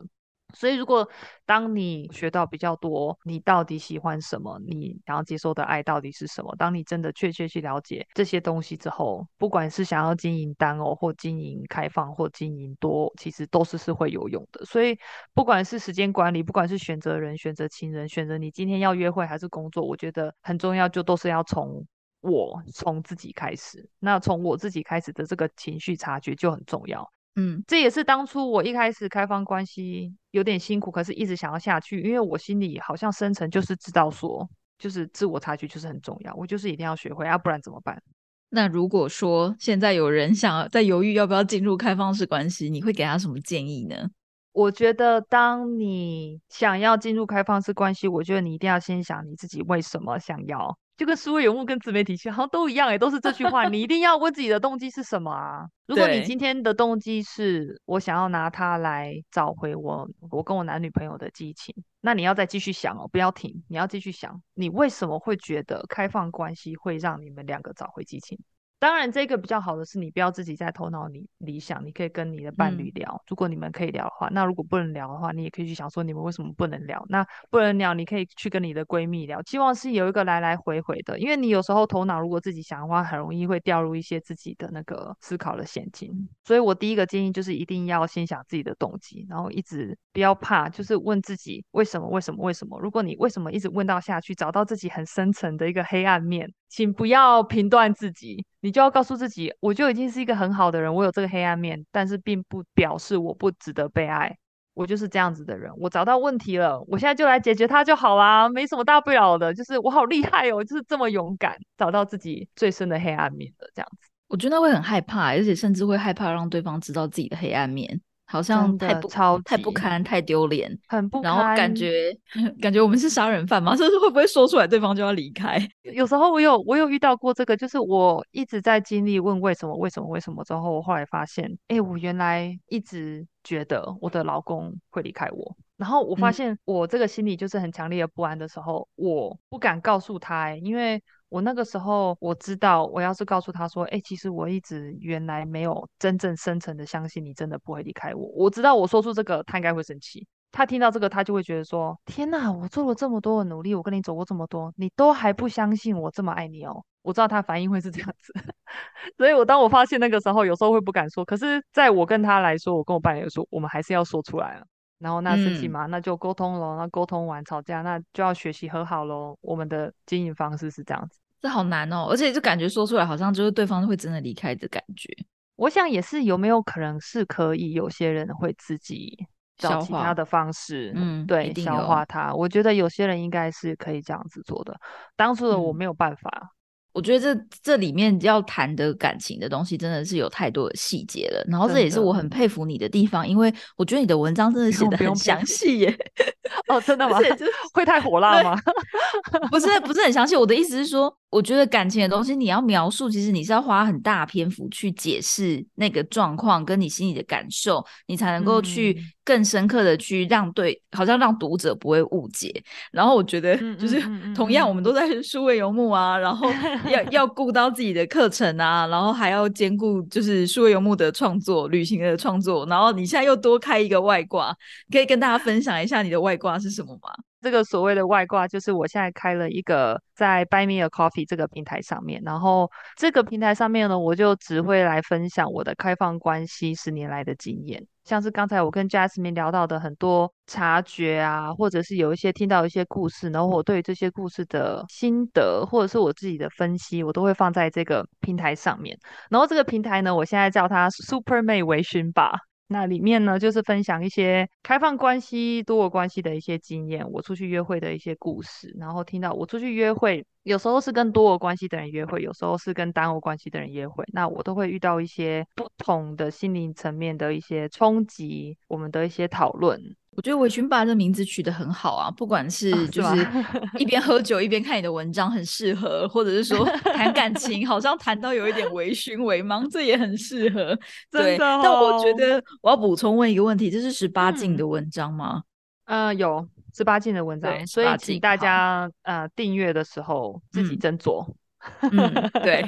所以，如果当你学到比较多，你到底喜欢什么，你想要接受的爱到底是什么？当你真的确切去了解这些东西之后，不管是想要经营单偶，或经营开放，或经营多，其实都是是会有用的。所以，不管是时间管理，不管是选择人、选择情人、选择你今天要约会还是工作，我觉得很重要，就都是要从我从自己开始。那从我自己开始的这个情绪察觉就很重要。嗯，这也是当初我一开始开放关系有点辛苦，可是一直想要下去，因为我心里好像深层就是知道说，就是自我察觉就是很重要，我就是一定要学会，要不然怎么办？那如果说现在有人想要在犹豫要不要进入开放式关系，你会给他什么建议呢？我觉得当你想要进入开放式关系，我觉得你一定要先想你自己为什么想要。就跟思维人物跟自媒体好像都一样哎，都是这句话。你一定要问自己的动机是什么啊？如果你今天的动机是我想要拿它来找回我我跟我男女朋友的激情，那你要再继续想哦，不要停，你要继续想，你为什么会觉得开放关系会让你们两个找回激情？当然，这个比较好的是你不要自己在头脑里理想，你可以跟你的伴侣聊。如果你们可以聊的话，那如果不能聊的话，你也可以去想说你们为什么不能聊。那不能聊，你可以去跟你的闺蜜聊。希望是有一个来来回回的，因为你有时候头脑如果自己想的话，很容易会掉入一些自己的那个思考的陷阱。所以我第一个建议就是一定要先想自己的动机，然后一直不要怕，就是问自己为什么？为什么？为什么？如果你为什么一直问到下去，找到自己很深层的一个黑暗面。请不要评断自己，你就要告诉自己，我就已经是一个很好的人，我有这个黑暗面，但是并不表示我不值得被爱。我就是这样子的人，我找到问题了，我现在就来解决它就好啦，没什么大不了的，就是我好厉害哦，就是这么勇敢，找到自己最深的黑暗面的这样子。我觉得会很害怕，而且甚至会害怕让对方知道自己的黑暗面。好像太不超太不堪，太丢脸，很不堪。然后感觉 感觉我们是杀人犯吗？就是会不会说出来，对方就要离开？有时候我有我有遇到过这个，就是我一直在经历问为什么为什么为什么之后，我后来发现，哎，我原来一直觉得我的老公会离开我。然后我发现我这个心里就是很强烈的不安的时候，我不敢告诉他，因为。我那个时候我知道，我要是告诉他说，哎，其实我一直原来没有真正深层的相信你真的不会离开我。我知道我说出这个，他应该会生气。他听到这个，他就会觉得说，天哪，我做了这么多的努力，我跟你走过这么多，你都还不相信我这么爱你哦。我知道他反应会是这样子，所以我当我发现那个时候，有时候会不敢说。可是在我跟他来说，我跟我伴侣说，我们还是要说出来啊。然后那生气嘛，那就沟通喽。那沟通完吵架，那就要学习和好喽。我们的经营方式是这样子。这好难哦，而且就感觉说出来好像就是对方会真的离开的感觉。我想也是，有没有可能是可以？有些人会自己找其他的方式，嗯，对，消化它。我觉得有些人应该是可以这样子做的。当初的我没有办法，我觉得这这里面要谈的感情的东西，真的是有太多的细节了。然后这也是我很佩服你的地方，因为我觉得你的文章真的写的很详细耶。哦，真的吗？会太火辣吗？不是，不是很详细。我的意思是说，我觉得感情的东西你要描述，其实你是要花很大篇幅去解释那个状况跟你心里的感受，你才能够去更深刻的去让对，好像让读者不会误解。然后我觉得，就是同样，我们都在 数位游牧啊，然后要 要顾到自己的课程啊，然后还要兼顾就是数位游牧的创作、旅行的创作。然后你现在又多开一个外挂，可以跟大家分享一下你的外挂是什么吗？这个所谓的外挂，就是我现在开了一个在 Buy Me a Coffee 这个平台上面，然后这个平台上面呢，我就只会来分享我的开放关系十年来的经验，像是刚才我跟 Jasmine 聊到的很多察觉啊，或者是有一些听到一些故事，然后我对这些故事的心得，或者是我自己的分析，我都会放在这个平台上面。然后这个平台呢，我现在叫它 Super 妹微醺吧。那里面呢，就是分享一些开放关系、多我关系的一些经验，我出去约会的一些故事，然后听到我出去约会，有时候是跟多我关系的人约会，有时候是跟单我关系的人约会，那我都会遇到一些不同的心灵层面的一些冲击，我们的一些讨论。我觉得韦群爸这名字取得很好啊，不管是就是一边喝 酒一边看你的文章很适合，或者是说谈感情，好像谈到有一点微醺微茫，这也很适合。对，但我觉得我要补充问一个问题，这是十八禁的文章吗？呃，有十八禁的文章，所以请大家呃订阅的时候自己斟酌。嗯，对，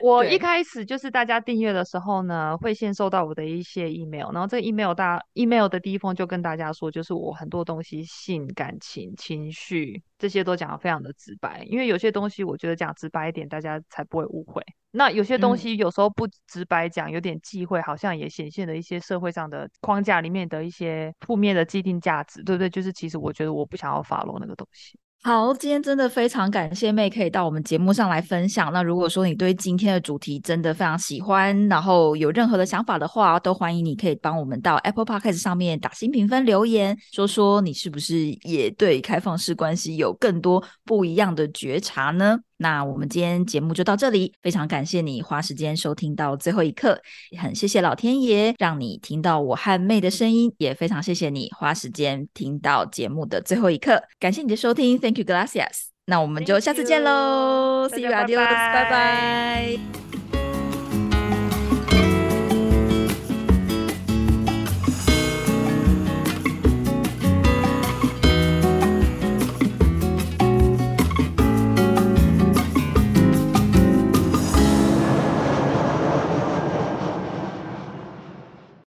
我一开始就是大家订阅的时候呢，会先收到我的一些 email，然后这个 email 大 email 的第一封就跟大家说，就是我很多东西性、感情、情绪这些都讲的非常的直白，因为有些东西我觉得讲直白一点，大家才不会误会。那有些东西有时候不直白讲，有点忌讳，好像也显现了一些社会上的框架里面的一些负面的既定价值，对不对？就是其实我觉得我不想要 follow 那个东西。好，今天真的非常感谢妹可以到我们节目上来分享。那如果说你对今天的主题真的非常喜欢，然后有任何的想法的话，都欢迎你可以帮我们到 Apple Podcast 上面打新评分留言，说说你是不是也对开放式关系有更多不一样的觉察呢？那我们今天节目就到这里，非常感谢你花时间收听到最后一刻，也很谢谢老天爷让你听到我和妹的声音，也非常谢谢你花时间听到节目的最后一刻，感谢你的收听，Thank you, gracias。那我们就下次见喽，See you, adios，拜拜。